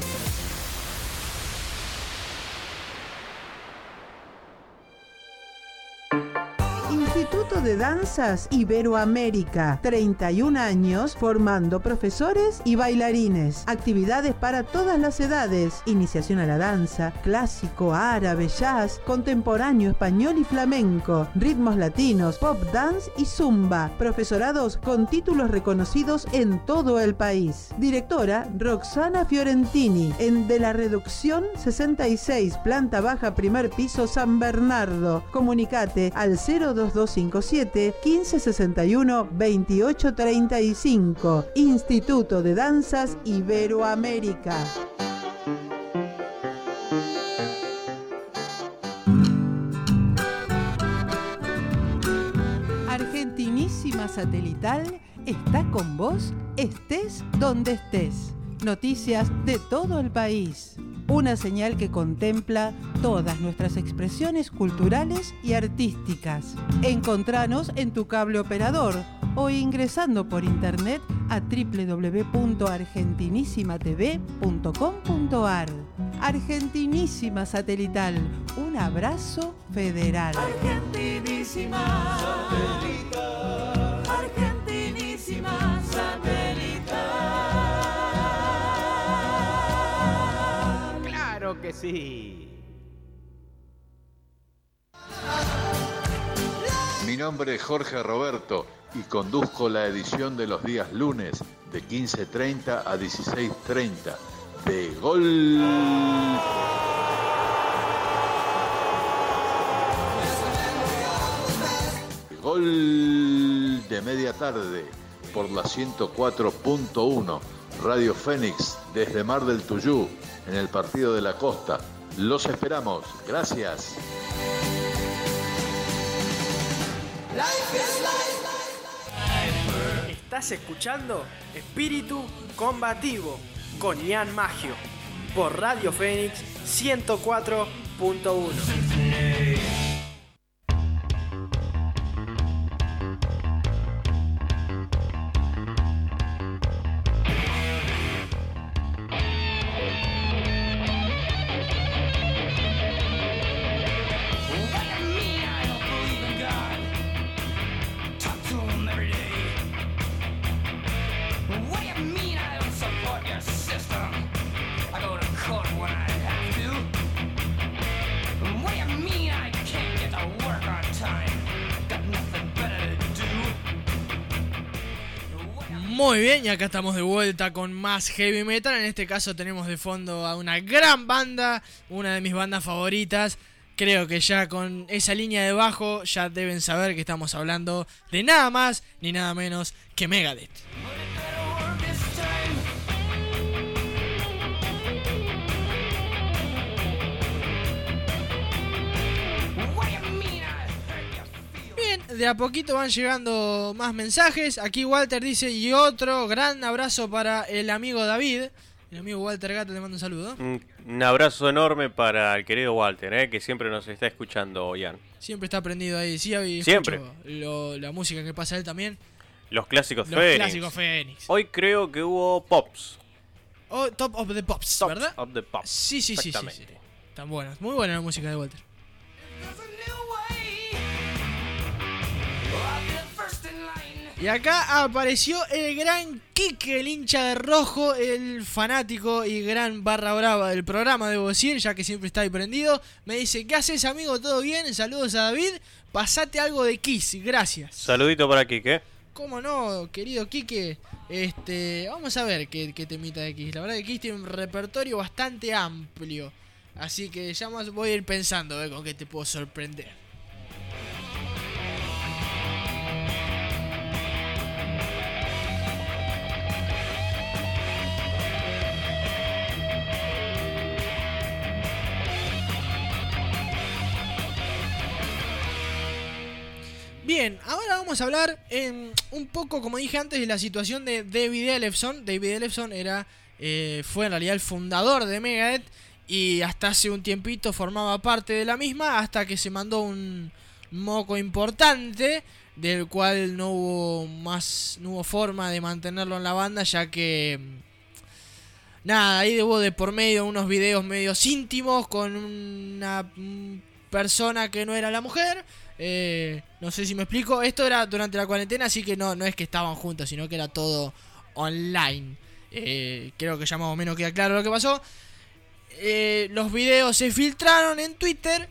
Danzas Iberoamérica. 31 años formando profesores y bailarines. Actividades para todas las edades. Iniciación a la danza, clásico, árabe, jazz, contemporáneo, español y flamenco. Ritmos latinos, pop dance y zumba. Profesorados con títulos reconocidos en todo el país. Directora Roxana Fiorentini. En De la Reducción 66, planta baja, primer piso, San Bernardo. Comunicate al 02257 1561 2835. Instituto de Danzas Iberoamérica. Argentinísima Satelital está con vos, estés donde estés. Noticias de todo el país. Una señal que contempla todas nuestras expresiones culturales y artísticas. Encontranos en tu cable operador o ingresando por internet a www.argentinisimatv.com.ar. Argentinísima Satelital, un abrazo federal. Argentinísima satelital. Que sí. Mi nombre es Jorge Roberto y conduzco la edición de los días lunes de 15.30 a 16.30 de Gol. Gol de media tarde por la 104.1 Radio Fénix desde Mar del Tuyú en el Partido de la Costa. Los esperamos. Gracias. Estás escuchando Espíritu Combativo con Ian Magio por Radio Fénix 104.1. Muy bien, y acá estamos de vuelta con más heavy metal. En este caso tenemos de fondo a una gran banda, una de mis bandas favoritas. Creo que ya con esa línea de bajo ya deben saber que estamos hablando de nada más ni nada menos que Megadeth. De a poquito van llegando más mensajes. Aquí Walter dice, y otro gran abrazo para el amigo David. El amigo Walter Gato le mando un saludo. Un, abrazo enorme para el querido Walter, eh, que siempre nos está escuchando, Ian. Siempre está prendido ahí. Sí, Siempre. lo- la música que pasa él también. Los clásicos Los Fénix. clásicos Fénix. Hoy creo que hubo Pops. Oh, Top of the Pops, ¿verdad? Of the Pops. Sí, sí, sí, sí, sí. Están buenas. Muy buena la música de Walter. Y acá apareció el gran Kike, el hincha de rojo, el fanático y gran barra brava del programa, debo decir, ya que siempre está ahí prendido. Me dice, ¿qué haces amigo? ¿Todo bien? Saludos a David. Pasate algo de Kiss, gracias. Saludito para Kike. ¿Cómo no, querido Kike? Este, vamos a ver qué, qué temita de Kiss. La verdad que Kiss tiene un repertorio bastante amplio. Así que ya más voy a ir pensando a ver con qué te puedo sorprender. Bien, ahora vamos a hablar em, un poco, como dije antes, de la situación de David Ellefson. David Ellefson era, eh, fue en realidad el fundador de Megadeth y hasta hace un tiempito formaba parte de la misma hasta que se mandó un moco importante del cual no hubo más, no hubo forma de mantenerlo en la banda ya que em, nada, ahí hubo de por medio unos videos medios íntimos con una mm, persona que no era la mujer. Eh, no sé si me explico. Esto era durante la cuarentena, así que no, no es que estaban juntos, sino que era todo online. Eh, creo que ya más o menos queda claro lo que pasó. Eh, los videos se filtraron en Twitter.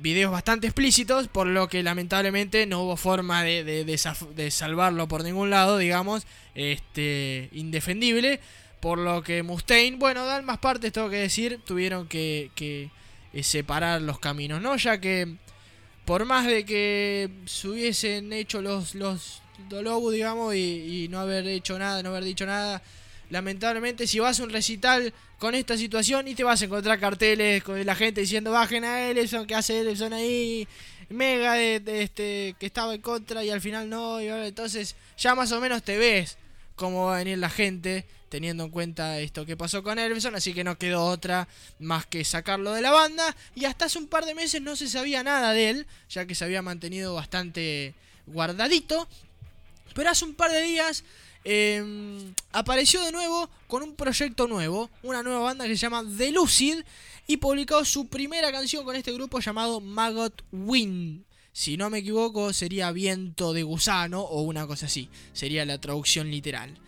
videos bastante explícitos, por lo que lamentablemente no hubo forma de, de- de de salvarlo por ningún lado, digamos, este, indefendible. Por lo que Mustaine, bueno, dan más partes, tengo que decir, tuvieron que, que, separar los caminos, ¿no? Ya que por más de que se hubiesen hecho los, los Dolobu, digamos, y, y no haber hecho nada, no haber dicho nada, lamentablemente si vas a un recital con esta situación y te vas a encontrar carteles con la gente diciendo bajen a Ellison, que hace Ellison ahí, Mega de, de este que estaba en contra y al final no, y entonces ya más o menos te ves cómo va a venir la gente teniendo en cuenta esto que pasó con Ellison, así que no quedó otra más que sacarlo de la banda y hasta hace un par de meses no se sabía nada de él, ya que se había mantenido bastante guardadito, pero hace un par de días eh, apareció de nuevo con un proyecto nuevo, una nueva banda que se llama The Lucid y publicó su primera canción con este grupo llamado Maggot Wind. Si no me equivoco, sería viento de gusano o una cosa así, sería la traducción literal.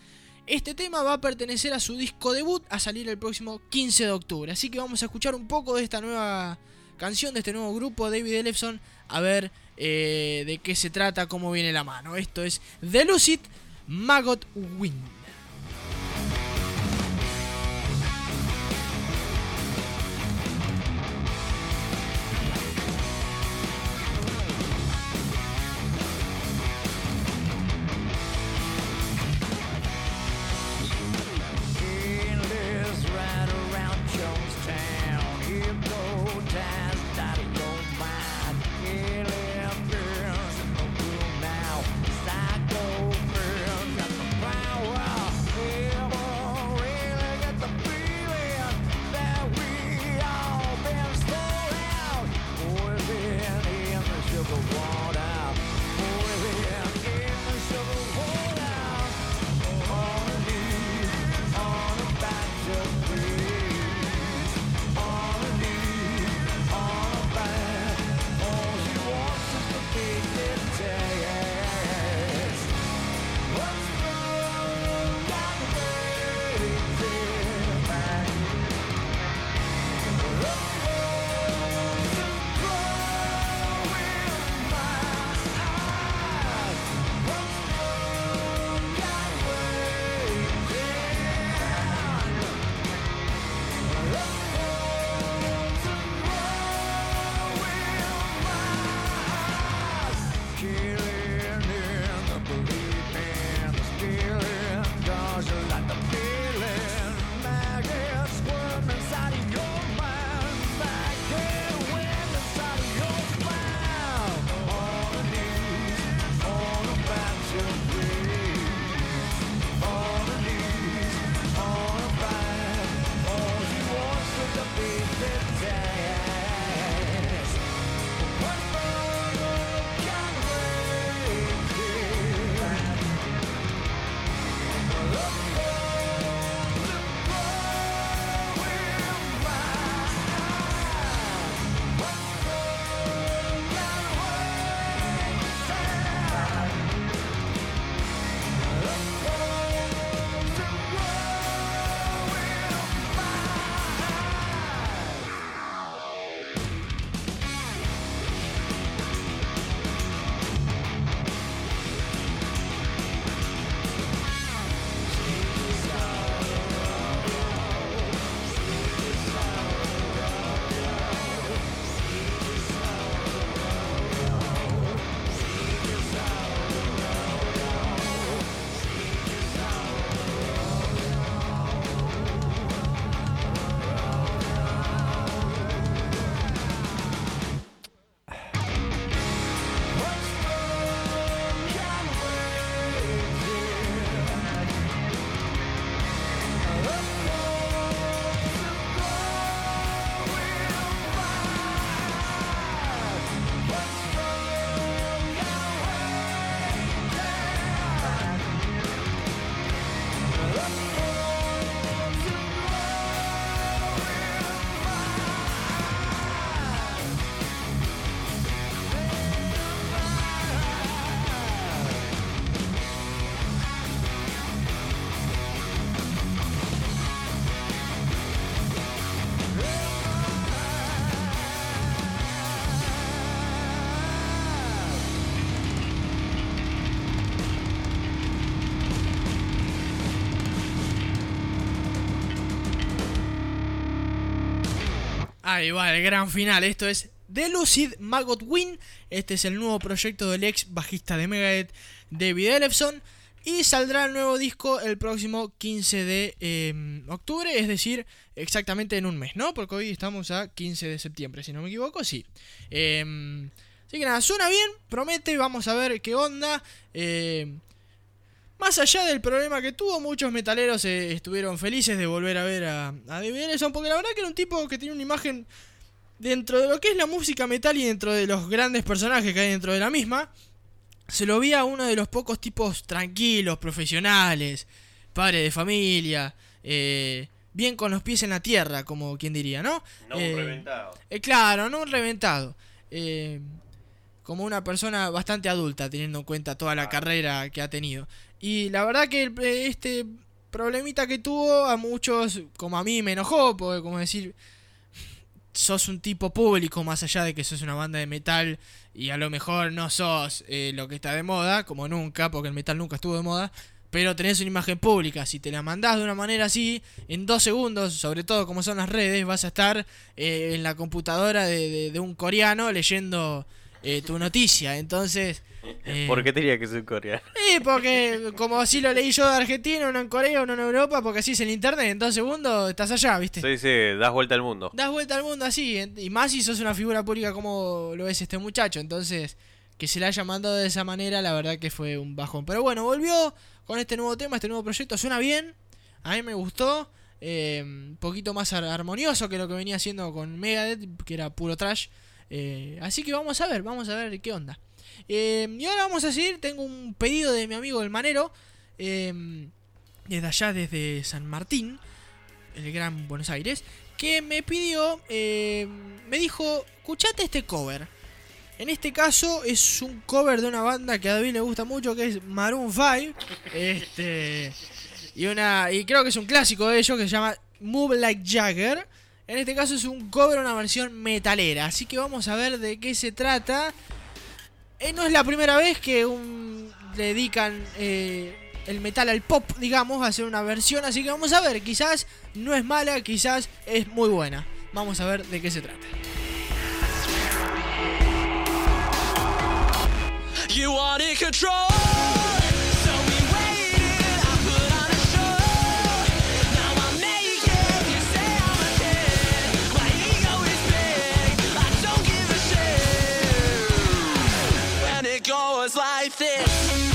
Este tema va a pertenecer a su disco debut a salir el próximo 15 de octubre, así que vamos a escuchar un poco de esta nueva canción de este nuevo grupo, David Ellefson, a ver eh, de qué se trata, cómo viene la mano. Esto es The Lucid Maggot Wind. Ahí va, el gran final. Esto es The Lucid Maggot Win. Este es el nuevo proyecto del ex bajista de Megadeth, David Ellefson. Y saldrá el nuevo disco el próximo 15 de eh, octubre, es decir, exactamente en un mes, ¿no? Porque hoy estamos a 15 de septiembre, si no me equivoco, sí. Eh, así que nada, suena bien, promete, vamos a ver qué onda. Eh, más allá del problema que tuvo, muchos metaleros eh, estuvieron felices de volver a ver a, a Ellefson, porque la verdad que era un tipo que tenía una imagen dentro de lo que es la música metal y dentro de los grandes personajes que hay dentro de la misma. Se lo veía uno de los pocos tipos tranquilos, profesionales, padre de familia, eh, bien con los pies en la tierra, como quien diría, ¿no? No un Eh, reventado. eh, claro, no un reventado. Eh, como una persona bastante adulta, teniendo en cuenta toda la carrera que ha tenido. Y la verdad que el- eh, este problemita que tuvo a muchos, como a mí, me enojó, porque como decir, sos un tipo público más allá de que sos una banda de metal y a lo mejor no sos eh, lo que está de moda, como nunca, porque el metal nunca estuvo de moda, pero tenés una imagen pública. Si te la mandás de una manera así, en dos segundos, sobre todo como son las redes, vas a estar eh, en la computadora de, de- de un coreano leyendo eh, tu noticia. Entonces... eh, ¿Por qué tenía que ser coreano? Sí, porque como así lo leí yo de Argentina, uno en Corea, uno en Europa, porque así es el internet, en dos segundos estás allá, ¿viste? Sí, sí, das vuelta al mundo. Das vuelta al mundo así, y más si sos una figura pública como lo es este muchacho, entonces que se la haya mandado de esa manera, la verdad que fue un bajón. Pero bueno, volvió con este nuevo tema, este nuevo proyecto, suena bien, a mí me gustó, eh, un poquito más ar- armonioso que lo que venía haciendo con Megadeth, que era puro trash. Eh, así que vamos a ver, vamos a ver qué onda. Eh, y ahora vamos a seguir, tengo un pedido de mi amigo el Manero, eh, desde allá, desde San Martín, el gran Buenos Aires, que me pidió, me dijo, escuchate este cover. En este caso es un cover de una banda que a David le gusta mucho, que es Maroon 5. Este, y, una, y creo que es un clásico de ellos que se llama Move Like Jagger. En este caso es un cover, una versión metalera. Así que vamos a ver de qué se trata. Eh, no es la primera vez que un, dedican eh, el metal al pop, digamos, a hacer una versión. Así que vamos a ver, quizás no es mala, quizás es muy buena. Vamos a ver de qué se trata. You wanted control. Goes like this.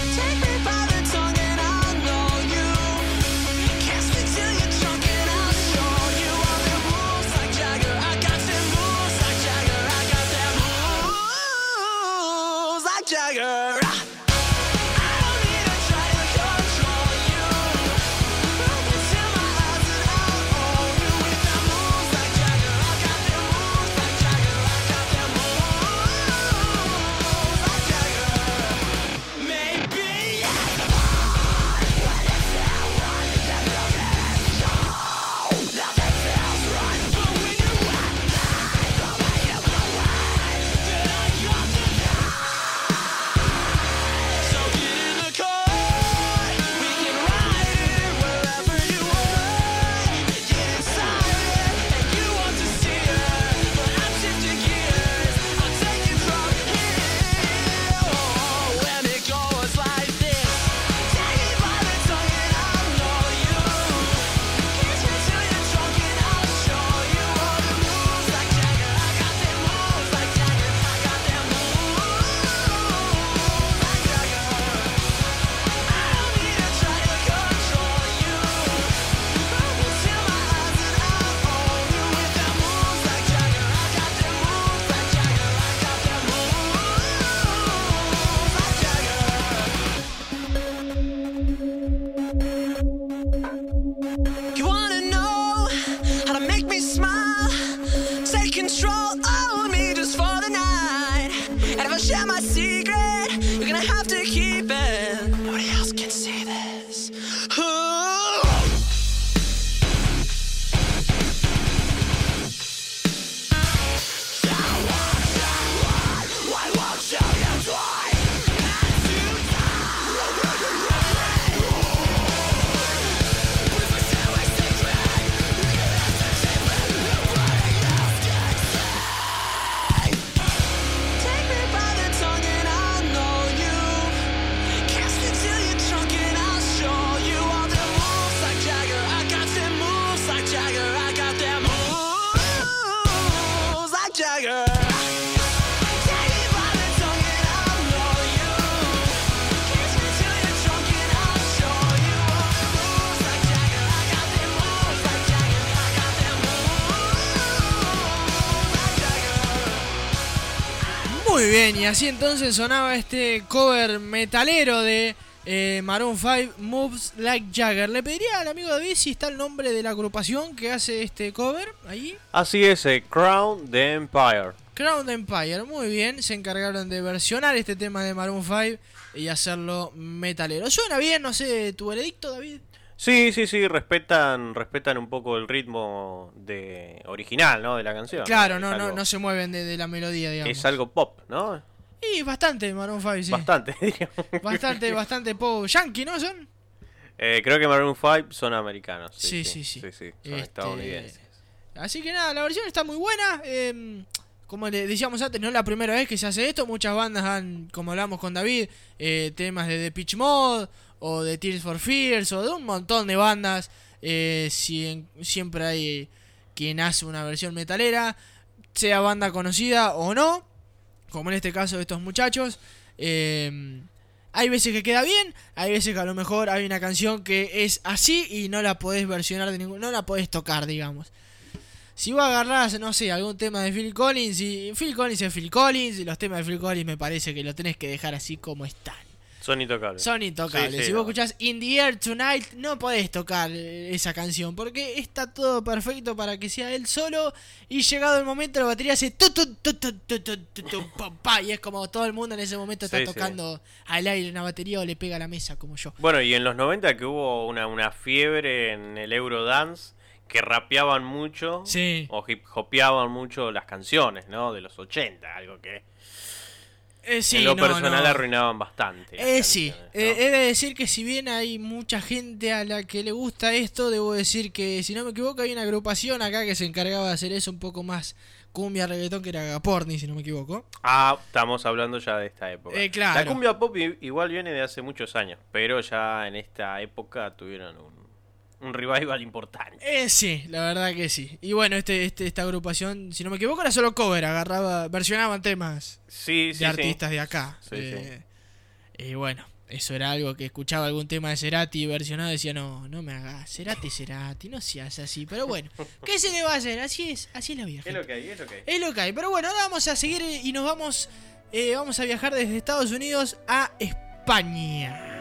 Así entonces sonaba este cover metalero de eh, Maroon 5, Moves Like Jagger. Le pediría al amigo David si está el nombre de la agrupación que hace este cover ahí. Así es, eh, Crown the Empire. Crown Empire, muy bien, se encargaron de versionar este tema de Maroon 5 y hacerlo metalero. Suena bien, no sé, tu veredicto, David. Sí, sí, sí, respetan, respetan un poco el ritmo de original, ¿no? De la canción. Claro, no, no, algo- no se mueven de, de la melodía, digamos. Es algo pop, ¿no? Y bastante Maroon 5, sí. Bastante, diríamos. Bastante, bastante pop. Yankee, ¿no son? Eh, creo que Maroon 5 son americanos. Sí, Sí, sí, sí. sí. son Este, estadounidenses. Así que nada, la versión está muy buena. eh, como le decíamos antes, no es la primera vez que se hace esto. Muchas bandas han, como hablamos con David, eh, temas de The Pitch Mod o de Tears for Fears o de un montón de bandas. Eh, sien- siempre hay quien hace una versión metalera, sea banda conocida o no, como en este caso de estos muchachos. Eh, hay veces que queda bien, hay veces que a lo mejor hay una canción que es así y no la podés versionar de ningún, no la podés tocar, digamos. Si vos agarrás, no sé, algún tema de Phil Collins, y Phil Collins es Phil Collins, y los temas de Phil Collins me parece que lo tenés que dejar así como están. Son intocables. Son intocables. Sí, si vos escuchás In the Air Tonight, no podés tocar esa canción. Porque está todo perfecto para que sea él solo. Y llegado el momento, la batería hace. Tu, tu, tu, y es como todo el mundo en ese momento está tocando al aire una batería o le pega a la mesa, como yo. Bueno, y en los 90 que hubo una, una fiebre en el Eurodance que rapeaban mucho. O hip hopeaban mucho las canciones, ¿no? De los 80, algo que. Eh, sí, en lo no, personal no. arruinaban bastante. Eh, sí, Eh, he de decir que si bien hay mucha gente a la que le gusta esto, debo decir que, si no me equivoco, hay una agrupación acá que se encargaba de hacer eso un poco más cumbia reggaetón, que era Agaporni, si no me equivoco. Ah, estamos hablando ya de esta época. Eh, claro. La cumbia pop igual viene de hace muchos años, pero ya en esta época tuvieron un, un revival importante. Eh, sí, la verdad que sí. Y bueno, este, este, esta agrupación, si no me equivoco, era solo cover, agarraba, versionaban temas Sí, de sí, sí. artistas de acá. Sí, Eh, Y bueno, eso era algo que escuchaba algún tema de Cerati versionado y decía, no, no me hagas, Cerati, Cerati, no seas así. Pero bueno, ¿qué se le va a hacer? Así es, así es la vida. Es lo que hay, es lo que hay. Es lo que hay. Pero bueno, ahora vamos a seguir y nos vamos, eh, vamos a viajar desde Estados Unidos a España.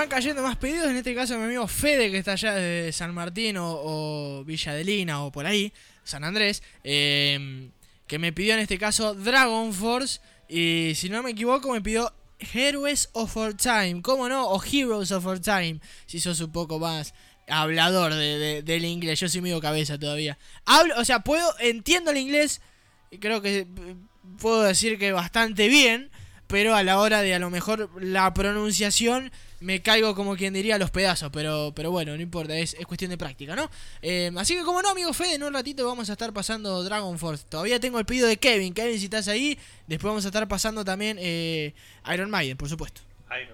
Van cayendo más pedidos. En este caso, mi amigo Fede, que está allá de San Martín o, o Villa de Lina o por ahí, San Andrés, eh, que me pidió en este caso Dragon Force. Y si no me equivoco, me pidió Heroes of Our Time. ¿Cómo no? O Heroes of Our Time. Si sos un poco más hablador de- del inglés. Yo soy medio cabeza todavía. Hablo, o sea, puedo, entiendo el inglés. y Creo que eh, puedo decir que bastante bien pero a la hora de a lo mejor la pronunciación me caigo como quien diría los pedazos, pero, pero bueno, no importa, es, es cuestión de práctica, ¿no? Eh, así que como no, amigo Fede, en un ratito vamos a estar pasando Dragon Force. Todavía tengo el pedido de Kevin, Kevin si estás ahí, después vamos a estar pasando también eh, Iron Maiden, por supuesto. Soy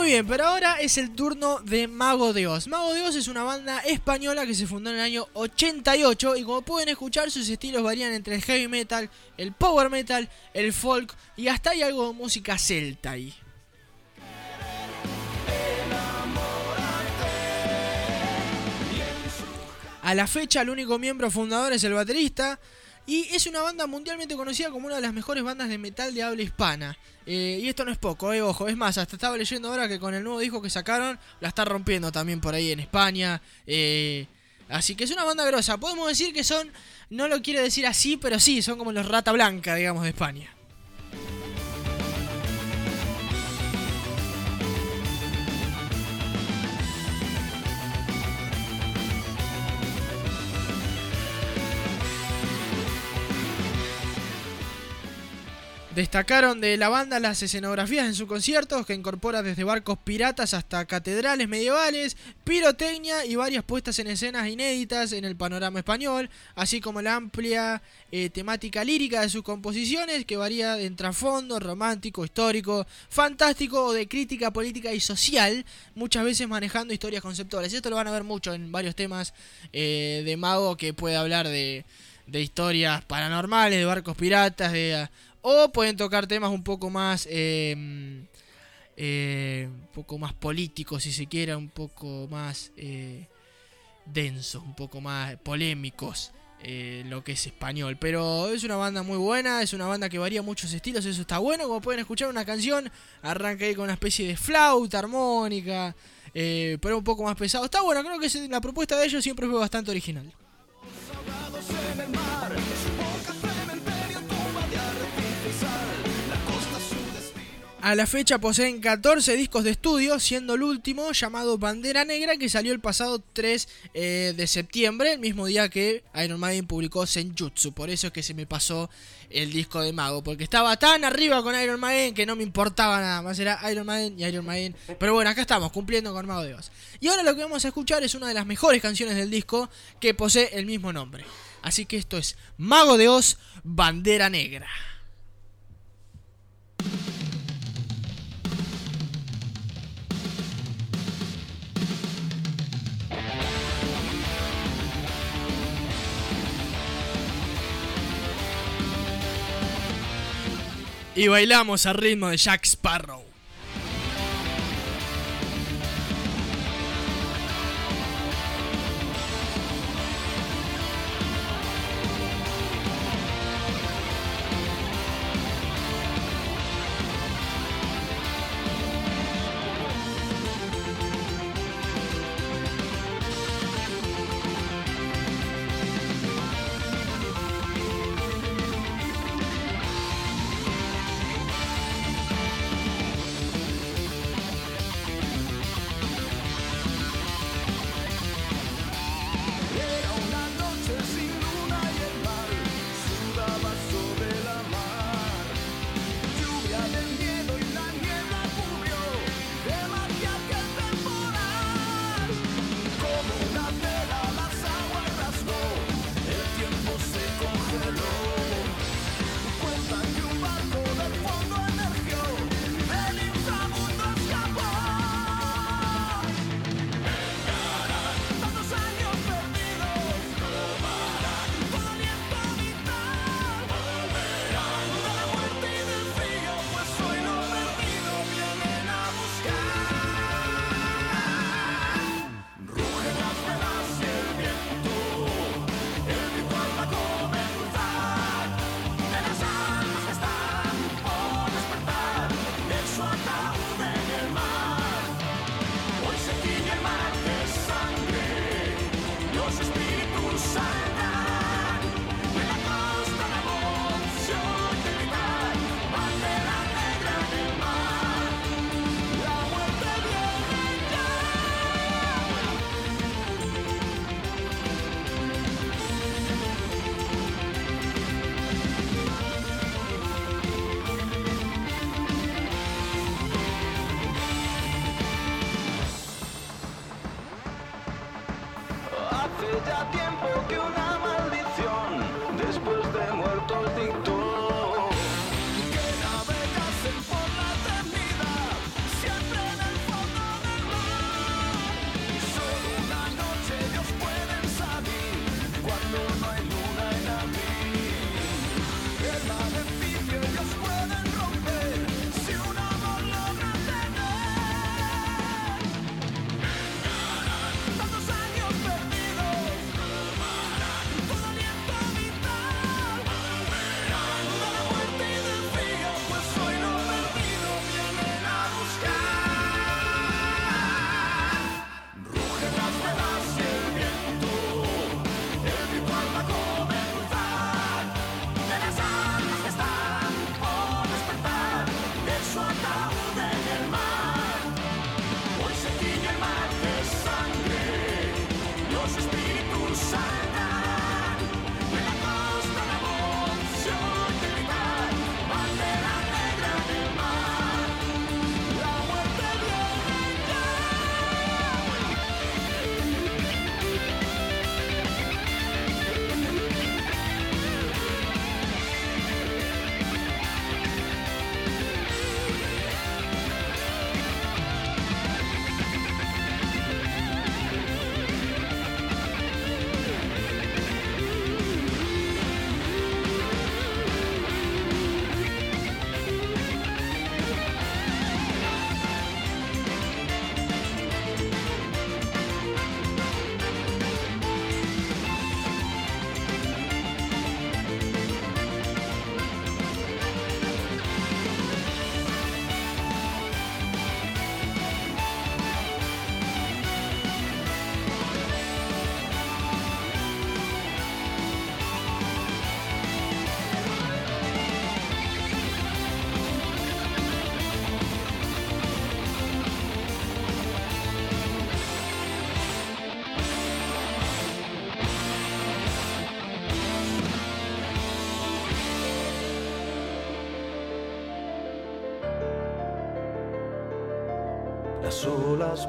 Muy bien, pero ahora es el turno de Mago de Oz. Mago de Oz es una banda española que se fundó en el año 88 y como pueden escuchar sus estilos varían entre el heavy metal, el power metal, el folk y hasta hay algo de música celta ahí. A la fecha el único miembro fundador es el baterista Y es una banda mundialmente conocida como una de las mejores bandas de metal de habla hispana. Eh, y esto no es poco, eh, ojo. Es más, hasta estaba leyendo ahora que con el nuevo disco que sacaron, la está rompiendo también por ahí en España. eh, así que es una banda grosa. Podemos decir que son, no lo quiero decir así, pero sí, son como los Rata Blanca, digamos, de España. Destacaron de la banda las escenografías en sus conciertos, que incorpora desde barcos piratas hasta catedrales medievales, pirotecnia y varias puestas en escenas inéditas en el panorama español, así como la amplia eh, temática lírica de sus composiciones, que varía en trasfondo, romántico, histórico, fantástico o de crítica política y social, muchas veces manejando historias conceptuales. Esto lo van a ver mucho en varios temas eh, de Mago que puede hablar de, de historias paranormales, de barcos piratas, de... O pueden tocar temas un poco más. eh, eh, un poco más políticos, si se quiera, un poco más eh, densos, un poco más polémicos. eh, lo que es español, pero es una banda muy buena, es una banda que varía muchos estilos, eso está bueno. Como pueden escuchar, una canción arranca ahí con una especie de flauta armónica, pero un poco más pesado. Está bueno, creo que la propuesta de ellos siempre fue bastante original. A la fecha poseen 14 discos de estudio, siendo el último llamado Bandera Negra que salió el pasado 3 eh, de septiembre, el mismo día que Iron Maiden publicó Senjutsu. Por eso es que se me pasó el disco de Mago, porque estaba tan arriba con Iron Maiden que no me importaba nada más, era Iron Maiden y Iron Maiden. Pero bueno, acá estamos, cumpliendo con Mago de Oz. Y ahora lo que vamos a escuchar es una de las mejores canciones del disco que posee el mismo nombre. Así que esto es Mago de Oz, Bandera Negra. Y bailamos al ritmo de Jack Sparrow.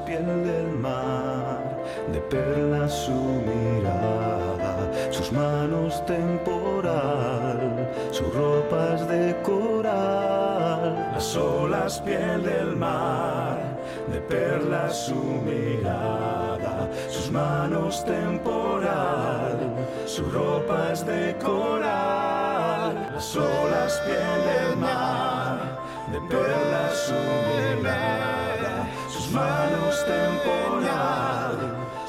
Piel del mar, de perlas su mirada, sus manos temporal, su ropa es de coral, las olas piel del mar, de perlas su mirada, sus manos temporal, su ropa es de coral, las olas piel del mar, de perlas su mirada,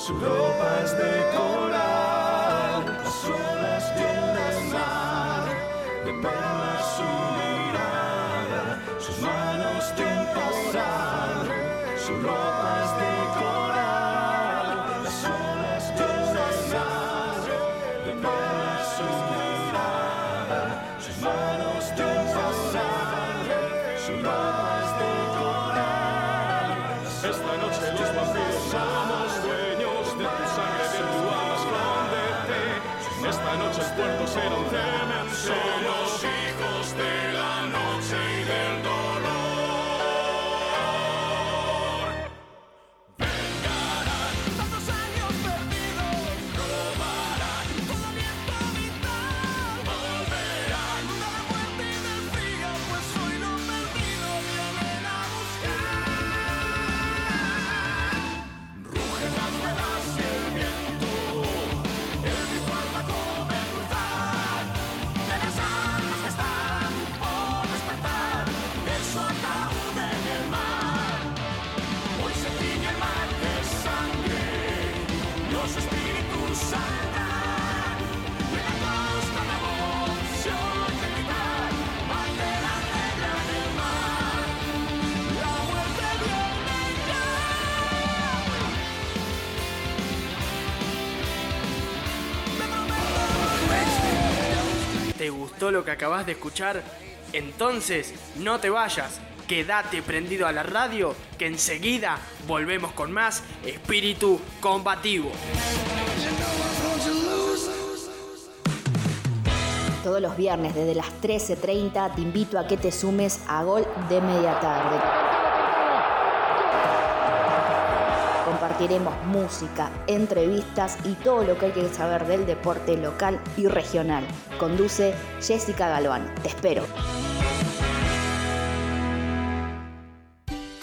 su ropa es de coral, las olas piel del mar, de perlas su mirada, sus manos temporal, Esta noche el puerto será un cementerio. Somos hijos de la noche y del dolor. Lo que acabas de escuchar? Entonces, no te vayas. Quédate prendido a la radio, que enseguida volvemos con más espíritu combativo. Todos los viernes desde las 13.30 te invito a que te sumes a Gol de Media Tarde. Compartiremos música, entrevistas y todo lo que hay que saber del deporte local y regional. Conduce Jessica Galván. Te espero.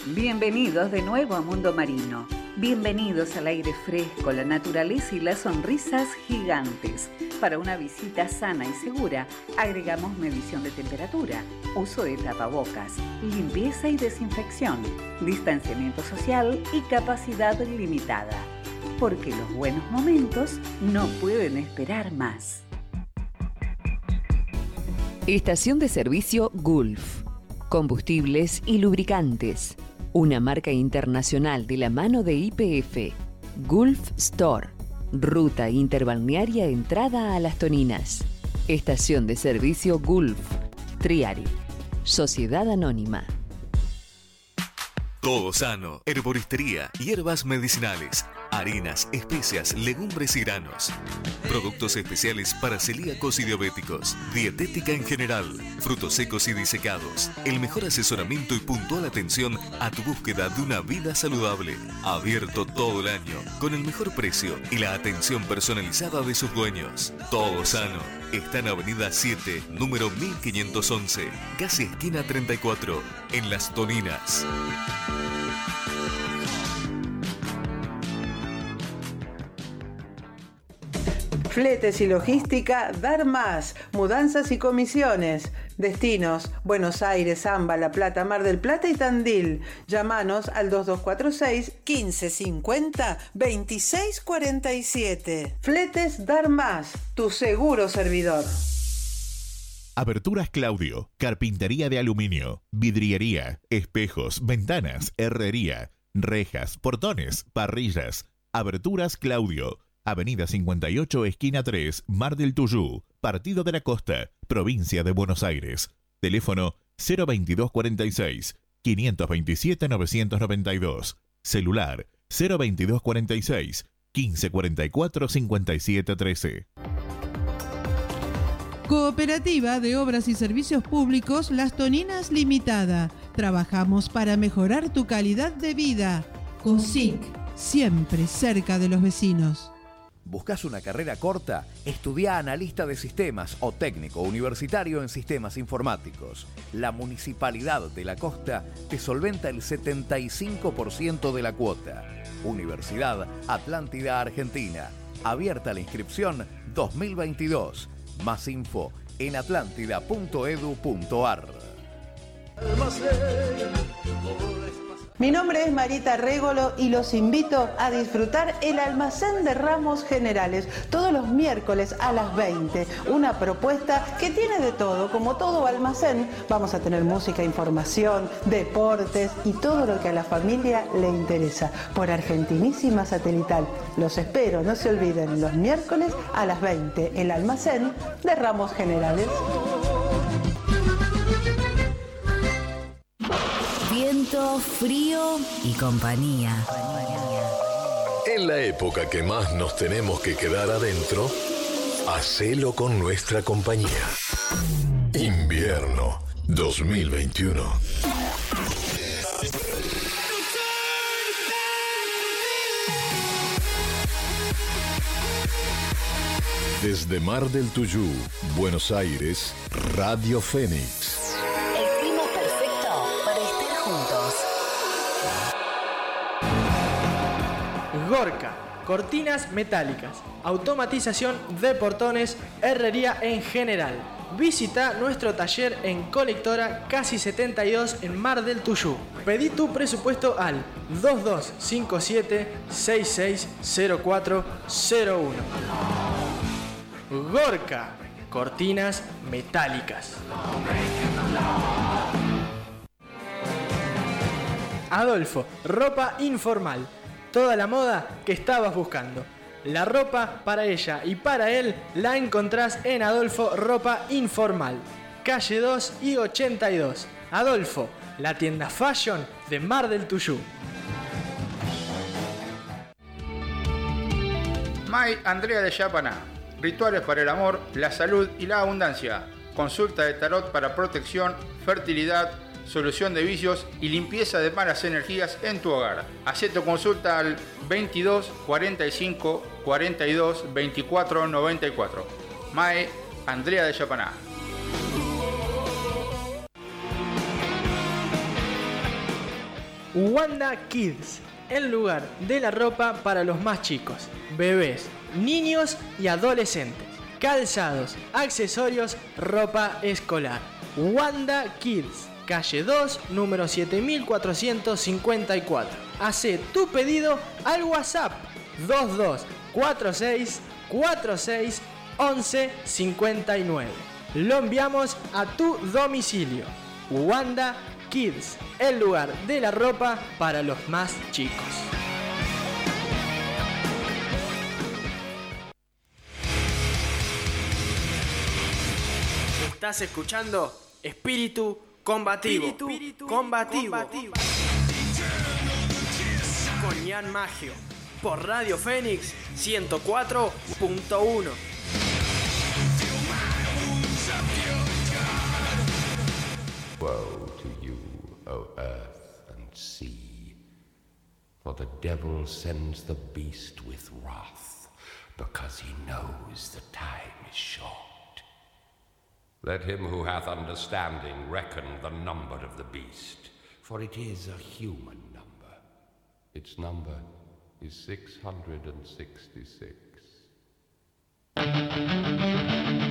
Bienvenidos de nuevo a Mundo Marino. Bienvenidos al aire fresco, la naturaleza y las sonrisas gigantes. Para una visita sana y segura, agregamos medición de temperatura, uso de tapabocas, limpieza y desinfección, distanciamiento social y capacidad limitada. Porque los buenos momentos no pueden esperar más. Estación de servicio Gulf. Combustibles y lubricantes. Una marca internacional de la mano de IPF. Gulf Store. Ruta interbalnearia entrada a Las Toninas. Estación de servicio Gulf. Triari. Sociedad Anónima. Todo sano, herboristería, hierbas medicinales, harinas, especias, legumbres y granos. Productos especiales para celíacos y diabéticos, dietética en general, frutos secos y disecados, el mejor asesoramiento y puntual atención a tu búsqueda de una vida saludable. Abierto todo el año, con el mejor precio y la atención personalizada de sus dueños. Todo sano. Está en Avenida 7, número 1511, casi esquina 34, en Las Toninas. Fletes y logística, dar más. Mudanzas y comisiones. Destinos: Buenos Aires, Zamba, La Plata, Mar del Plata y Tandil. Llámanos al 2246 1550 2647. Fletes Dar Más, tu seguro servidor. Aberturas Claudio, carpintería de aluminio, vidriería, espejos, ventanas, herrería, rejas, portones, parrillas. Aberturas Claudio, Avenida 58, esquina 3, Mar del Tuyú, Partido de la Costa, Provincia de Buenos Aires. Teléfono 02246 527 992. Celular 02246 1544 5713. Cooperativa de Obras y Servicios Públicos Las Toninas Limitada. Trabajamos para mejorar tu calidad de vida. COSIC, siempre cerca de los vecinos. ¿Buscas una carrera corta? Estudia analista de sistemas o técnico universitario en sistemas informáticos. La Municipalidad de la Costa te solventa el 75% de la cuota. Universidad Atlántida Argentina. Abierta la inscripción 2022. Más info en atlántida.edu.ar. Mi nombre es Marita Régolo y los invito a disfrutar el almacén de ramos generales todos los miércoles a las 20. Una propuesta que tiene de todo, como todo almacén. Vamos a tener música, información, deportes y todo lo que a la familia le interesa. Por Argentinísima Satelital. Los espero, no se olviden, los miércoles a las 20, el almacén de ramos generales. Viento, frío y compañía. En la época que más nos tenemos que quedar adentro, hacelo con nuestra compañía. Invierno 2021. Desde Mar del Tuyú, Buenos Aires, Radio Fénix. Gorka, cortinas metálicas, automatización de portones, herrería en general. Visita nuestro taller en Colectora Casi 72 en Mar del Tuyú. Pedí tu presupuesto al 2257 660401. Gorka, cortinas metálicas. Adolfo, ropa informal. Toda la moda que estabas buscando. La ropa para ella y para él la encontrás en Adolfo Ropa Informal. Calle 2 y 82. Adolfo, la tienda fashion de Mar del Tuyú. May Andrea de Yapaná. Rituales para el amor, la salud y la abundancia. Consulta de tarot para protección, fertilidad, solución de vicios y limpieza de malas energías en tu hogar. Haz tu consulta al 22 45 42 24 94. Mae Andrea de Yapaná. Wanda Kids, el lugar de la ropa para los más chicos, bebés, niños y adolescentes. Calzados, accesorios, ropa escolar. Wanda Kids, calle 2, número 7454. Hace tu pedido al WhatsApp 2246 46 11 59. Lo enviamos a tu domicilio. Wanda Kids, el lugar de la ropa para los más chicos. Estás escuchando Espíritu Combativo. Espíritu combativo. combativo. Con Ian Magio. Por Radio Fénix 104.1. Woe to you, O earth and sea, for the devil sends the beast with wrath, because he knows the time is short. Let him who hath understanding reckon the number of the beast, for it is a human number. Its number is 666.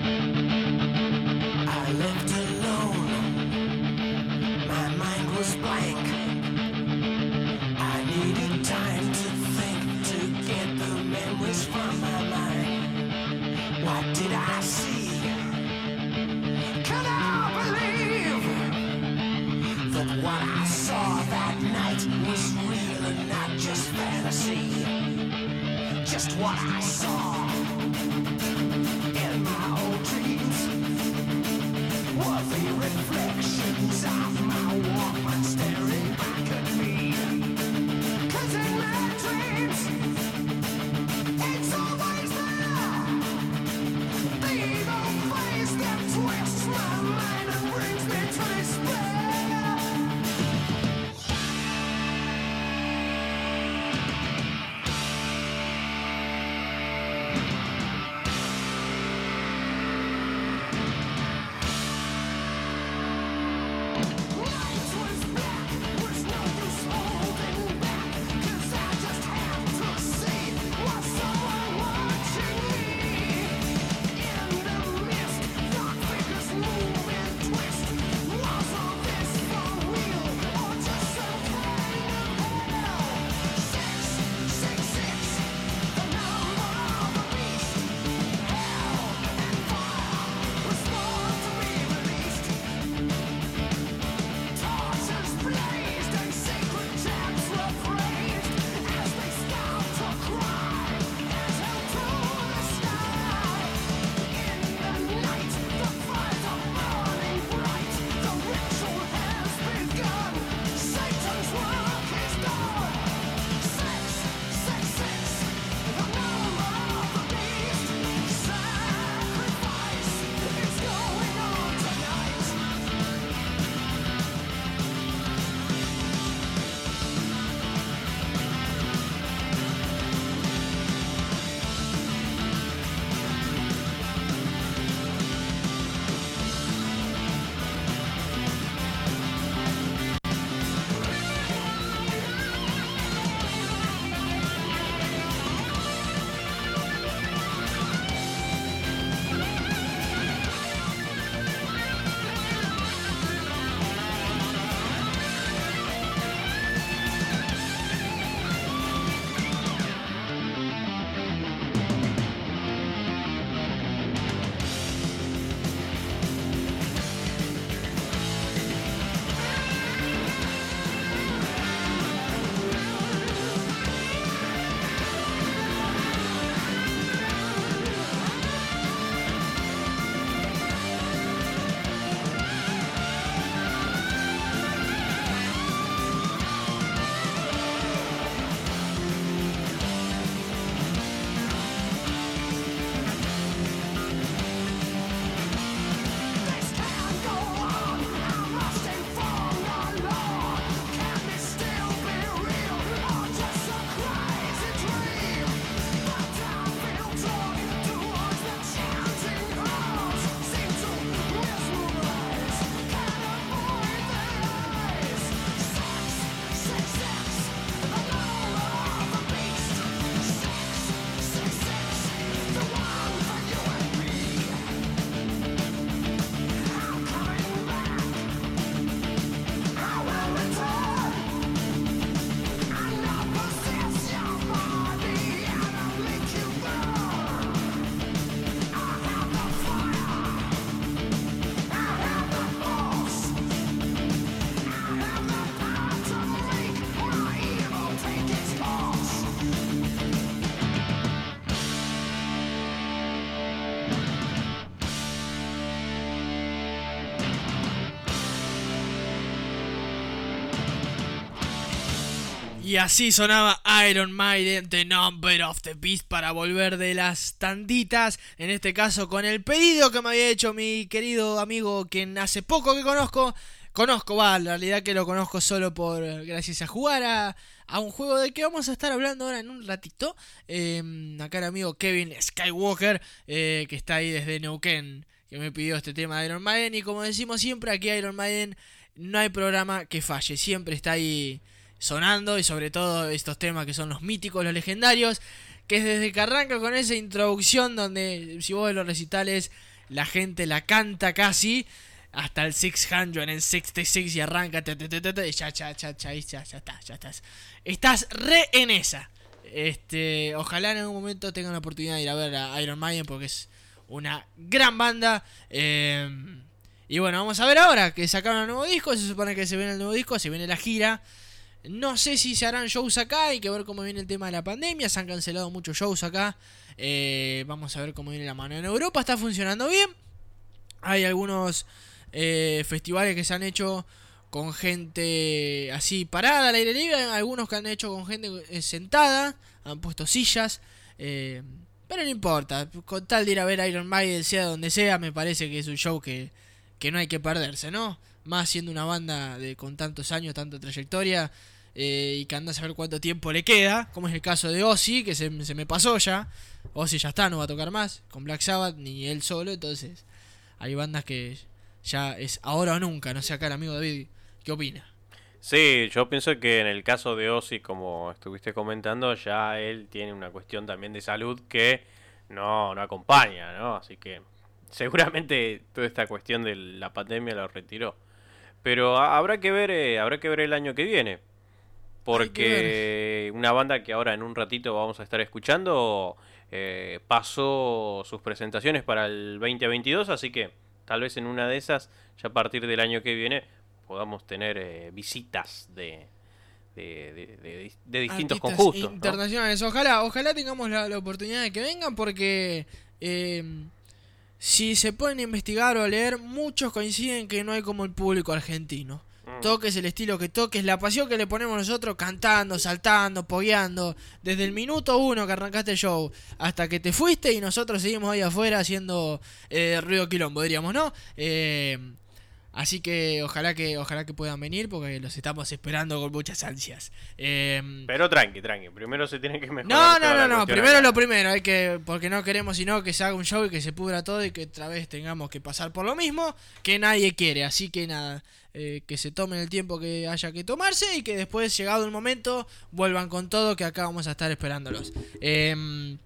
What I saw Y así sonaba Iron Maiden, The Number of the Beast, para volver de las tanditas. En este caso, con el pedido que me había hecho mi querido amigo, quien hace poco que conozco. Conozco, va, en realidad que lo conozco solo por. gracias a jugar a, a un juego del que vamos a estar hablando ahora en un ratito. Eh, acá el amigo Kevin Skywalker, eh, que está ahí desde Neuquén, que me pidió este tema de Iron Maiden. Y como decimos siempre, aquí Iron Maiden no hay programa que falle, siempre está ahí sonando y sobre todo estos temas que son los míticos, los legendarios, que es desde que arranca con esa introducción donde si vos los recitales la gente la canta casi hasta el 600 en 66 y arranca te, te, te, y ya, ya, ya, ya, ya, ya está, ya estás. Estás re en esa. Este, ojalá en algún momento tengan la oportunidad de ir a ver a Iron Maiden porque es una gran banda. Eh, y bueno, vamos a ver ahora que sacaron el nuevo disco. Se supone que se viene el nuevo disco, se viene la gira. No sé si se harán shows acá, hay que ver cómo viene el tema de la pandemia. Se han cancelado muchos shows acá. Eh, vamos a ver cómo viene la mano. En Europa está funcionando bien. Hay algunos eh, festivales que se han hecho con gente así parada al aire libre. Algunos que han hecho con gente eh, sentada. Han puesto sillas. Pero no importa. Con tal de ir a ver Iron Maiden, sea donde sea, me parece que es un show que, que no hay que perderse, ¿no? Más siendo una banda de con tantos años, tanta trayectoria. eh, y que anda a saber cuánto tiempo le queda. Como es el caso de Ozzy, que se, se me pasó ya. Ozzy ya está, no va a tocar más. Con Black Sabbath, ni él solo. Entonces, hay bandas que ya es ahora o nunca. No sé acá el amigo David, ¿qué opina? Sí, yo pienso que en el caso de Ozzy, como estuviste comentando, ya él tiene una cuestión también de salud que no, no acompaña, ¿no? Así que seguramente toda esta cuestión de la pandemia lo retiró. Pero ha- habrá que ver, eh, habrá que ver el año que viene. Porque una banda que ahora en un ratito vamos a estar escuchando eh, pasó sus presentaciones para el 2022, así que tal vez en una de esas, ya a partir del año que viene, podamos tener eh, visitas de, de, de- distintos Artistas conjuntos. ¿no? internacionales. Ojalá, ojalá tengamos la, la oportunidad de que vengan porque eh, si se pueden investigar o leer, muchos coinciden que no hay como el público argentino. Mm. Toques el estilo que toques, la pasión que le ponemos nosotros cantando, saltando, pogueando, desde el minuto uno que arrancaste el show hasta que te fuiste y nosotros seguimos ahí afuera haciendo eh, ruido quilombo, diríamos, ¿no? Eh, Así que ojalá que ojalá que puedan venir porque los estamos esperando con muchas ansias. Eh, Pero tranqui, tranqui. Primero se tiene que mejorar. no, no, no, no. Primero acá. lo primero, hay que porque no queremos sino que se haga un show y que se pudra todo y que otra vez tengamos que pasar por lo mismo que nadie quiere. Así que nada, eh, que se tomen el tiempo que haya que tomarse y que después llegado el momento vuelvan con todo que acá vamos a estar esperándolos. Eh,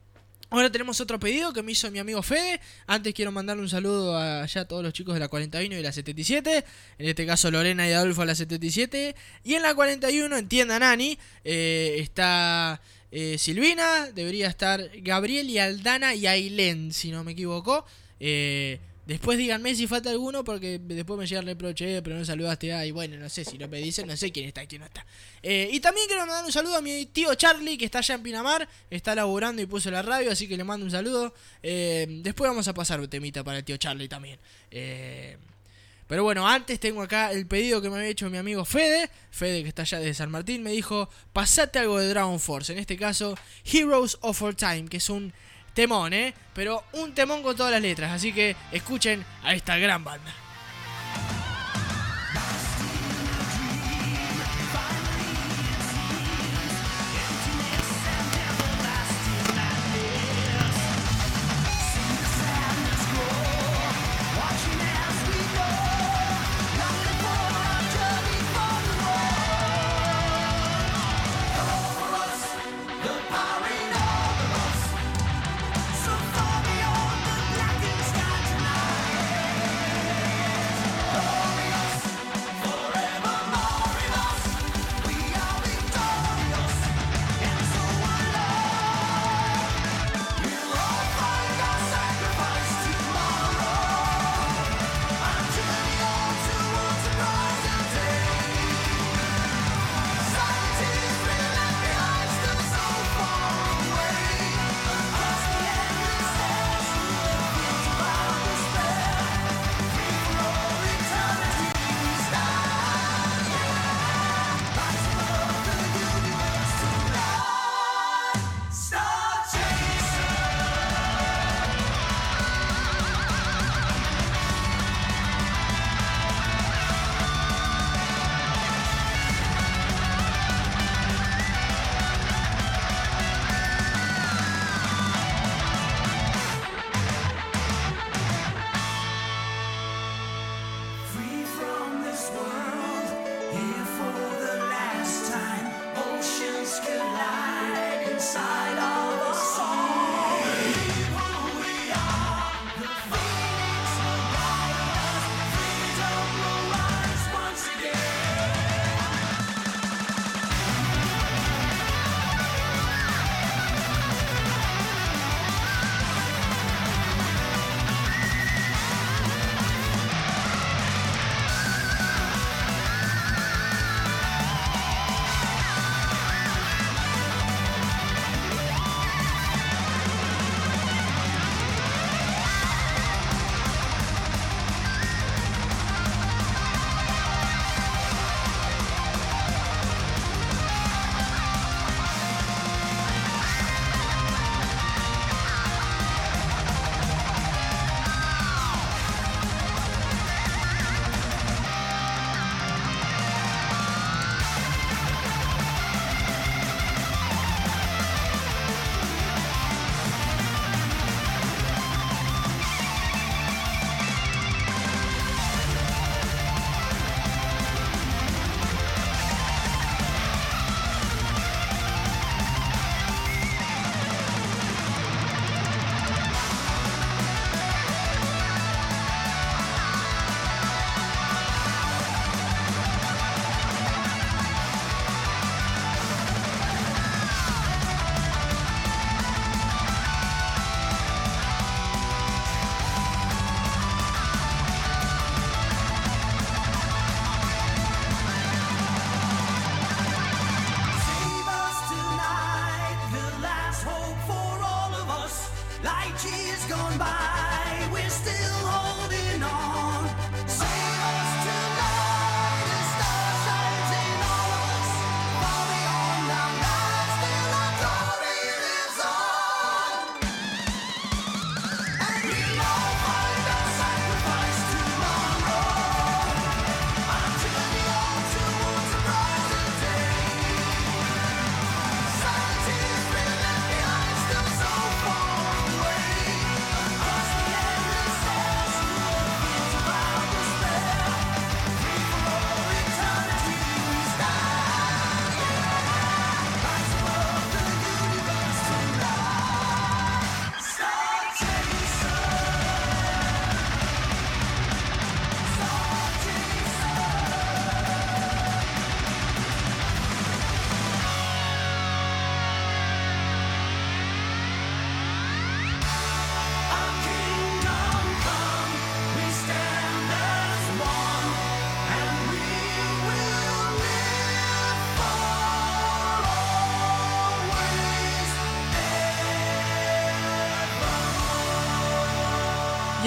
Ahora tenemos otro pedido que me hizo mi amigo Fede. Antes quiero mandarle un saludo a allá a todos los chicos de la 41 y la 77. En este caso Lorena y Adolfo a la 77. Y en la 41, entienda Nani, eh, está eh, Silvina, debería estar Gabriel y Aldana y Ailén, si no me equivoco. Eh, después díganme si falta alguno porque después me llega el reproche, "Eh, pero no saludaste a... Y bueno, no sé si me dicen, no sé quién está y quién no está. Eh, y también quiero mandar un saludo a mi tío Charlie, que está allá en Pinamar, está laburando y puso la radio, así que le mando un saludo. Eh, después vamos a pasar un temita para el tío Charlie también. Pero bueno, antes tengo acá el pedido que me había hecho mi amigo Fede. Fede, que está allá desde San Martín, me dijo: Pasate algo de Dragon Force. En este caso, Heroes of All Time, que es un temón, ¿eh? Pero un temón con todas las letras. Así que escuchen a esta gran banda.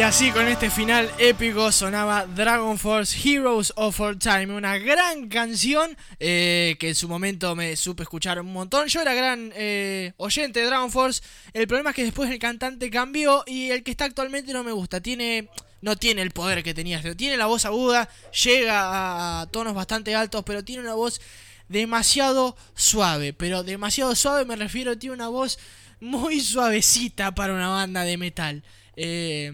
Así con este final épico sonaba Dragon Force Heroes of All Time, una gran canción eh, que en su momento me supe escuchar un montón. Yo era gran eh, oyente de Dragon Force, el problema es que después el cantante cambió y el que está actualmente no me gusta, tiene... No tiene el poder que tenía, tiene la voz aguda, llega a tonos bastante altos, pero tiene una voz demasiado suave. Pero demasiado suave me refiero, tiene una voz muy suavecita para una banda de metal. Eh,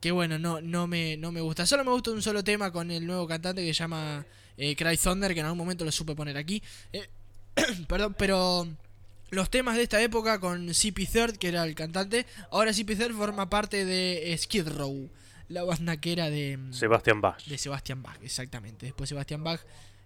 que bueno, no, no, me, no me gusta. Solo me gusta un solo tema con el nuevo cantante que se llama eh, Cry Thunder, que en algún momento lo supe poner aquí. Eh, perdón, pero los temas de esta época con CP Third, que era el cantante, ahora CP Third forma parte de Skid Row, la banda que era de Sebastian Bach. De Sebastian Bach, exactamente. Después Sebastian Bach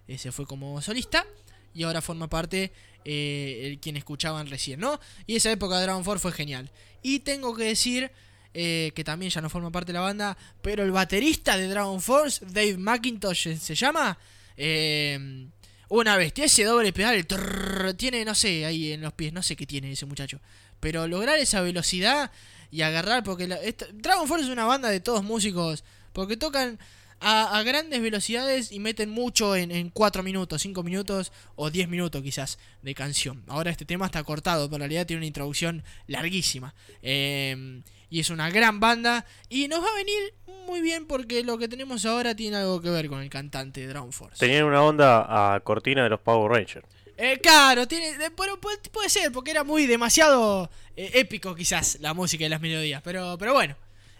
eh, se fue como solista y ahora forma parte eh, el quien escuchaban recién, ¿no? Y esa época de Dragon Force fue genial. Y tengo que decir eh, que también ya no forma parte de la banda, pero el baterista de Dragon Force, Dave McIntosh se llama, eh, una bestia, ese doble pedal, trrr, tiene, no sé, ahí en los pies, no sé qué tiene ese muchacho, pero lograr esa velocidad y agarrar, porque Dragon Force es una banda de todos músicos, porque tocan a, grandes velocidades y meten mucho en 4 minutos, 5 minutos o 10 minutos quizás de canción. Ahora este tema está cortado, pero en realidad tiene una introducción larguísima. Eh, y es una gran banda y nos va a venir muy bien porque lo que tenemos ahora tiene algo que ver con el cantante de Dragon Force. Tenían una onda a cortina de los Power Rangers. Eh, claro, tiene, de- pero puede, puede ser, porque era muy demasiado eh, épico quizás la música y las melodías. Pero, pero bueno,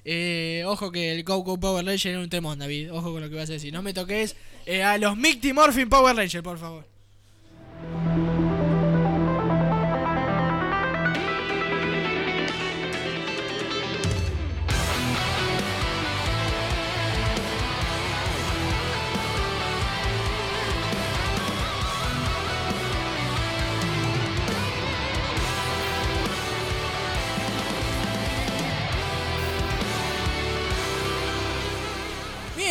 eh, ojo que el Go Go Power Ranger era un temón, David. Ojo con lo que vas a decir. No me toques eh, a los Mighty Morphin Power Ranger, por favor.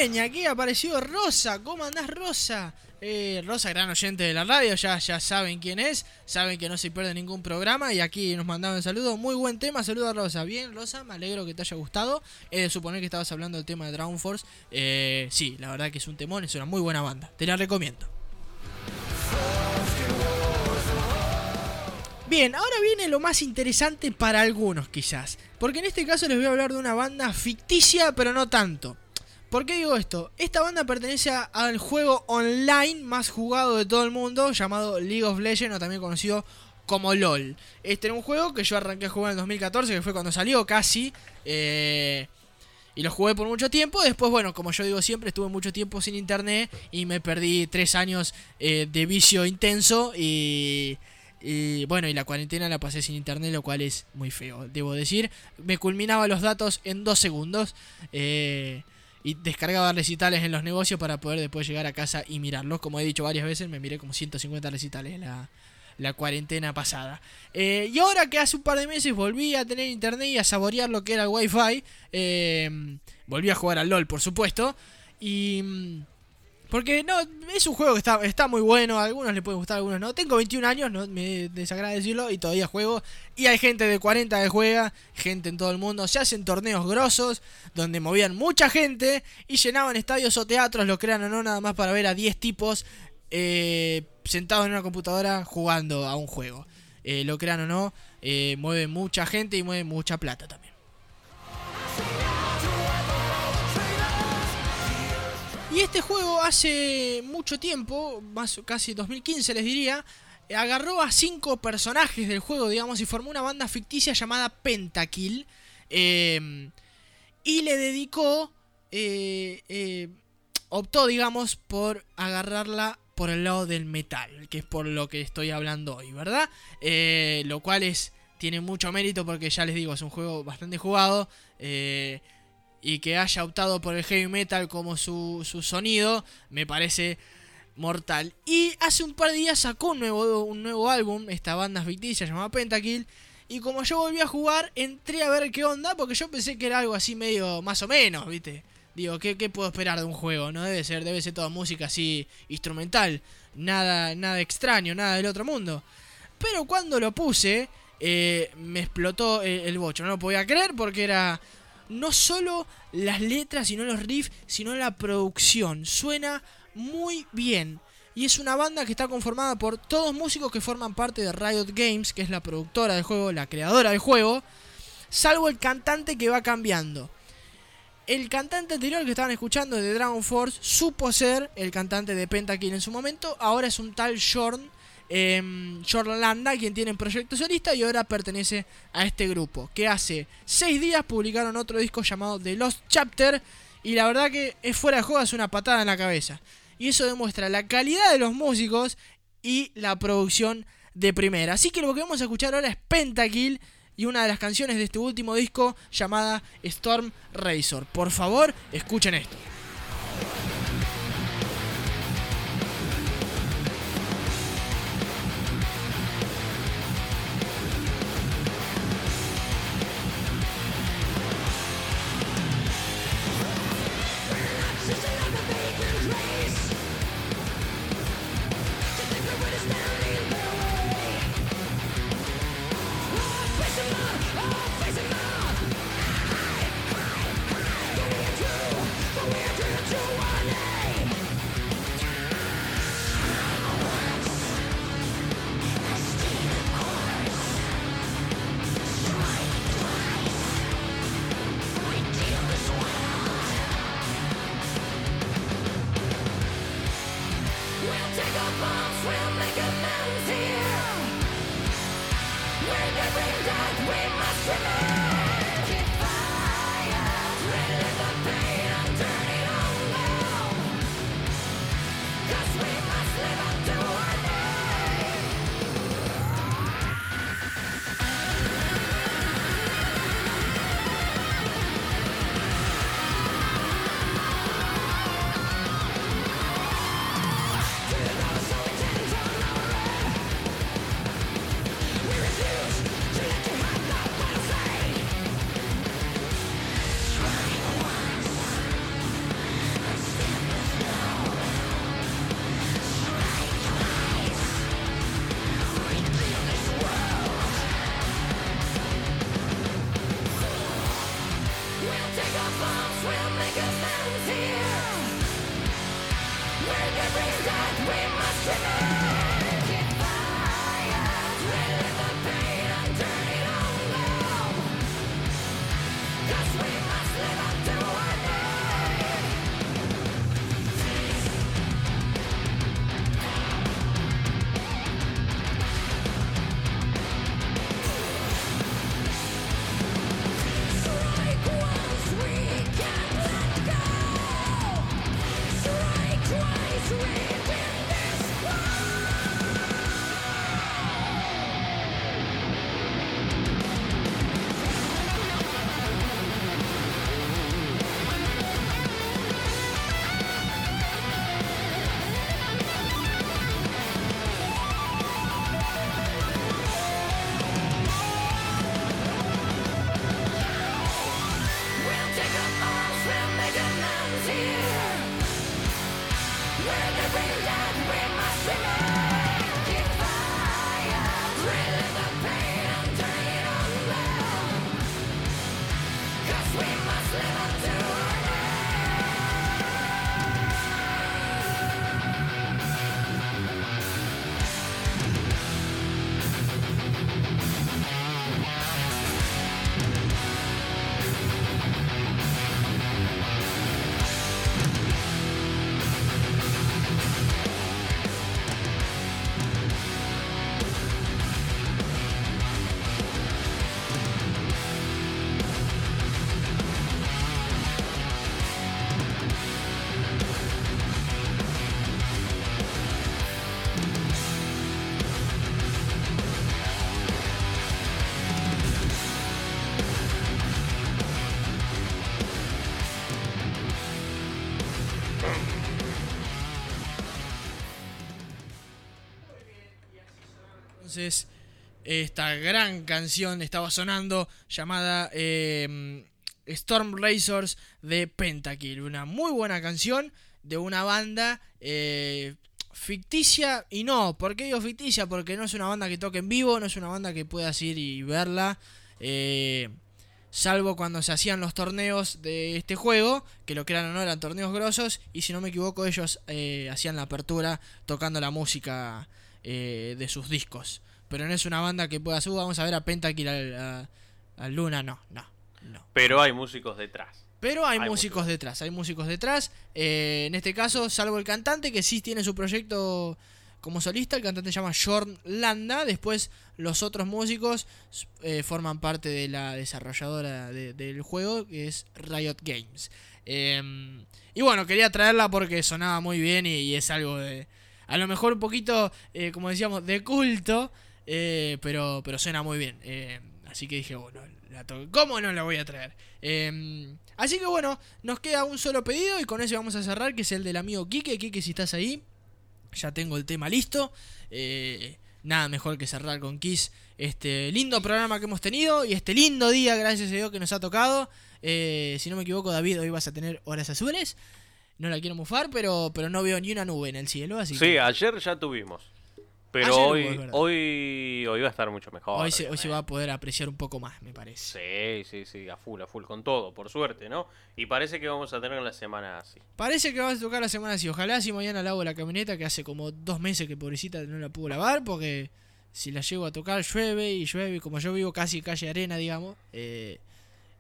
Bien, y aquí apareció Rosa. ¿Cómo andás, Rosa? Eh, Rosa, gran oyente de la radio, ya, ya saben quién es, saben que no se pierde ningún programa y aquí nos mandaban un saludo. Muy buen tema, saludo a Rosa. Bien, Rosa, me alegro que te haya gustado. He suponer que estabas hablando del tema de Dragon Force. Eh, sí, la verdad que es un temón, es una muy buena banda. Te la recomiendo. Bien, ahora viene lo más interesante para algunos quizás. Porque en este caso les voy a hablar de una banda ficticia, pero no tanto. ¿Por qué digo esto? Esta banda pertenece al juego online más jugado de todo el mundo, llamado League of Legends, o también conocido como LOL. Este era un juego que yo arranqué a jugar en 2014, que fue cuando salió casi. eh, y lo jugué por mucho tiempo. Después, bueno, como yo digo siempre, estuve mucho tiempo sin internet y me perdí tres años eh, de vicio intenso. Y, y bueno, y la cuarentena la pasé sin internet, lo cual es muy feo, debo decir. Me culminaba los datos en dos segundos. eh, y descargaba recitales en los negocios para poder después llegar a casa y mirarlos. Como he dicho varias veces, me miré como 150 recitales la, la cuarentena pasada. Eh, y ahora que hace un par de meses volví a tener internet y a saborear lo que era el wifi, eh, volví a jugar al LOL, por supuesto. Y... Porque no, es un juego que está, está muy bueno, a algunos les puede gustar, a algunos no. Tengo 21 años, no me desagrada decirlo, y todavía juego. Y hay gente de 40 que juega, gente en todo el mundo. Se hacen torneos grosos, donde movían mucha gente y llenaban estadios o teatros, lo crean o no, nada más para ver a 10 tipos eh, sentados en una computadora jugando a un juego. Eh, lo crean o no, eh, mueve mucha gente y mueve mucha plata también. Y este juego hace mucho tiempo, más casi 2015 les diría, eh, agarró a cinco personajes del juego, digamos, y formó una banda ficticia llamada Pentakill. eh, y le dedicó, eh, eh, optó, digamos, por agarrarla por el lado del metal, que es por lo que estoy hablando hoy, ¿verdad? Eh, lo cual es tiene mucho mérito porque ya les digo, es un juego bastante jugado. Y que haya optado por el heavy metal como su, su sonido, me parece mortal. Y hace un par de días sacó un nuevo, un nuevo álbum, esta banda ficticia llamada Pentakill. Y como yo volví a jugar, entré a ver qué onda, porque yo pensé que era algo así medio más o menos, ¿viste? Digo, ¿qué, qué puedo esperar de un juego? No debe ser, debe ser toda música así instrumental, nada, nada extraño, nada del otro mundo. Pero cuando lo puse, eh, me explotó el, el bocho, no lo podía creer porque era no solo las letras, sino los riffs, sino la producción. Suena muy bien. Y es una banda que está conformada por todos músicos que forman parte de Riot Games, que es la productora del juego, la creadora del juego, salvo el cantante que va cambiando. El cantante anterior que estaban escuchando de Dragon Force supo ser el cantante de Pentakill en su momento, ahora es un tal Jorn, eh, Jorn Landa, quien tiene un proyecto solista y ahora pertenece a este grupo, que hace seis días publicaron otro disco llamado The Lost Chapter, y la verdad que es fuera de juego, es una patada en la cabeza. Y eso demuestra la calidad de los músicos y la producción de primera. Así que lo que vamos a escuchar ahora es Pentakill y una de las canciones de este último disco llamada Storm Razor. Por favor, escuchen esto. Esta gran canción estaba sonando llamada eh, Storm Razors de Pentakill. Una muy buena canción de una banda eh, ficticia y no. ¿Por qué digo ficticia? Porque no es una banda que toque en vivo, no es una banda que puedas ir y verla. Eh, salvo cuando se hacían los torneos de este juego, que lo que eran o no eran torneos grosos, y si no me equivoco ellos eh, hacían la apertura tocando la música eh, de sus discos. Pero no es una banda que pueda subir, vamos a ver a Pentakill a, a- a Luna, no, no. Pero hay músicos detrás. Pero hay, Hay músicos detrás, hay músicos detrás. Eh, en este caso, salvo el cantante, que sí tiene su proyecto como solista, el cantante se llama Jorn Landa. Después, los otros músicos eh, forman parte de la desarrolladora de- del juego, que es Riot Games. Eh, y bueno, quería traerla porque sonaba muy bien y, y es algo de. A lo mejor un poquito, eh, como decíamos, de culto, eh, pero, pero suena muy bien. Eh, así que dije, bueno, la ¿cómo no la voy a traer? Eh, así que bueno, nos queda un solo pedido y con ese vamos a cerrar, que es el del amigo Quique. Quique, si estás ahí, ya tengo el tema listo. Nada mejor que cerrar con Kiss este lindo programa que hemos tenido y este lindo día, gracias a Dios, que nos ha tocado. Si no me equivoco, David, hoy vas a tener horas azules. No la quiero mufar, pero, pero no veo ni una nube en el cielo, así Sí, que ayer ya tuvimos. Pero Ayer hoy, hoy, hoy va a estar mucho mejor. hoy se, hoy se va a poder apreciar un poco más, me parece. Sí, sí, sí, a full, a full, con todo, por suerte, ¿no? Y parece que vamos a tener la semana así. Parece que vas a tocar la semana así. Ojalá si mañana lavo la camioneta, que hace como dos meses que pobrecita no la puedo lavar, porque si la llego a tocar llueve y llueve, y como yo vivo casi calle arena, digamos, eh,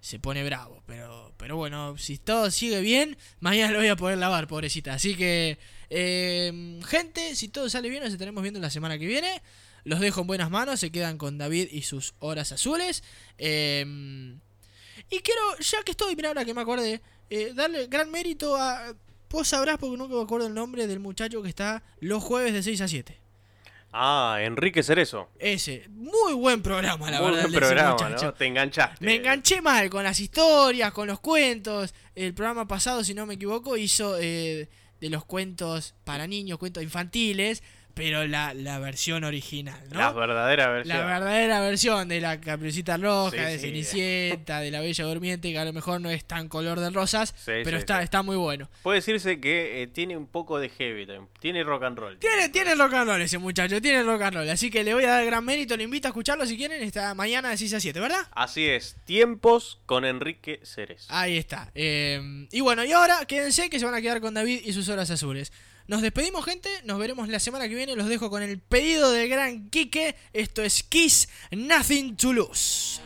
se pone bravo. Pero, pero bueno, si todo sigue bien, mañana lo voy a poder lavar, pobrecita. Así que, eh, gente, si todo sale bien, nos estaremos viendo la semana que viene. Los dejo en buenas manos, se quedan con David y sus horas azules. Eh, y quiero, ya que estoy, mira ahora que me acordé, eh, darle gran mérito a... Vos sabrás porque nunca me acuerdo el nombre del muchacho que está los jueves de 6 a 7. Ah, Enrique Cerezo. Ese, muy buen programa, la Muy verdad. buen programa. ¿no? Te enganchaste. Me enganché mal con las historias, con los cuentos. El programa pasado, si no me equivoco, hizo eh, de los cuentos para niños, cuentos infantiles, pero la, la versión original, ¿no? La verdadera versión. La verdadera versión de la Caperucita Roja, Sí, de sí. Cenicienta, de la Bella Durmiente, que a lo mejor no es tan color de rosas, pero está, está muy bueno. Puede decirse que eh, tiene un poco de heavy. Tiene rock and roll. Tiene, tiene rock and roll ese muchacho, tiene rock and roll. Así que le voy a dar gran mérito, le invito a escucharlo si quieren, esta mañana de 6 a 7, ¿verdad? Así es, tiempos con Enrique Cerezo. Ahí está. Eh, y bueno, y ahora quédense que se van a quedar con David y sus horas azules. Nos despedimos, gente. Nos veremos la semana que viene. Los dejo con el pedido del gran Quique. Esto es Kiss Nothing to Lose.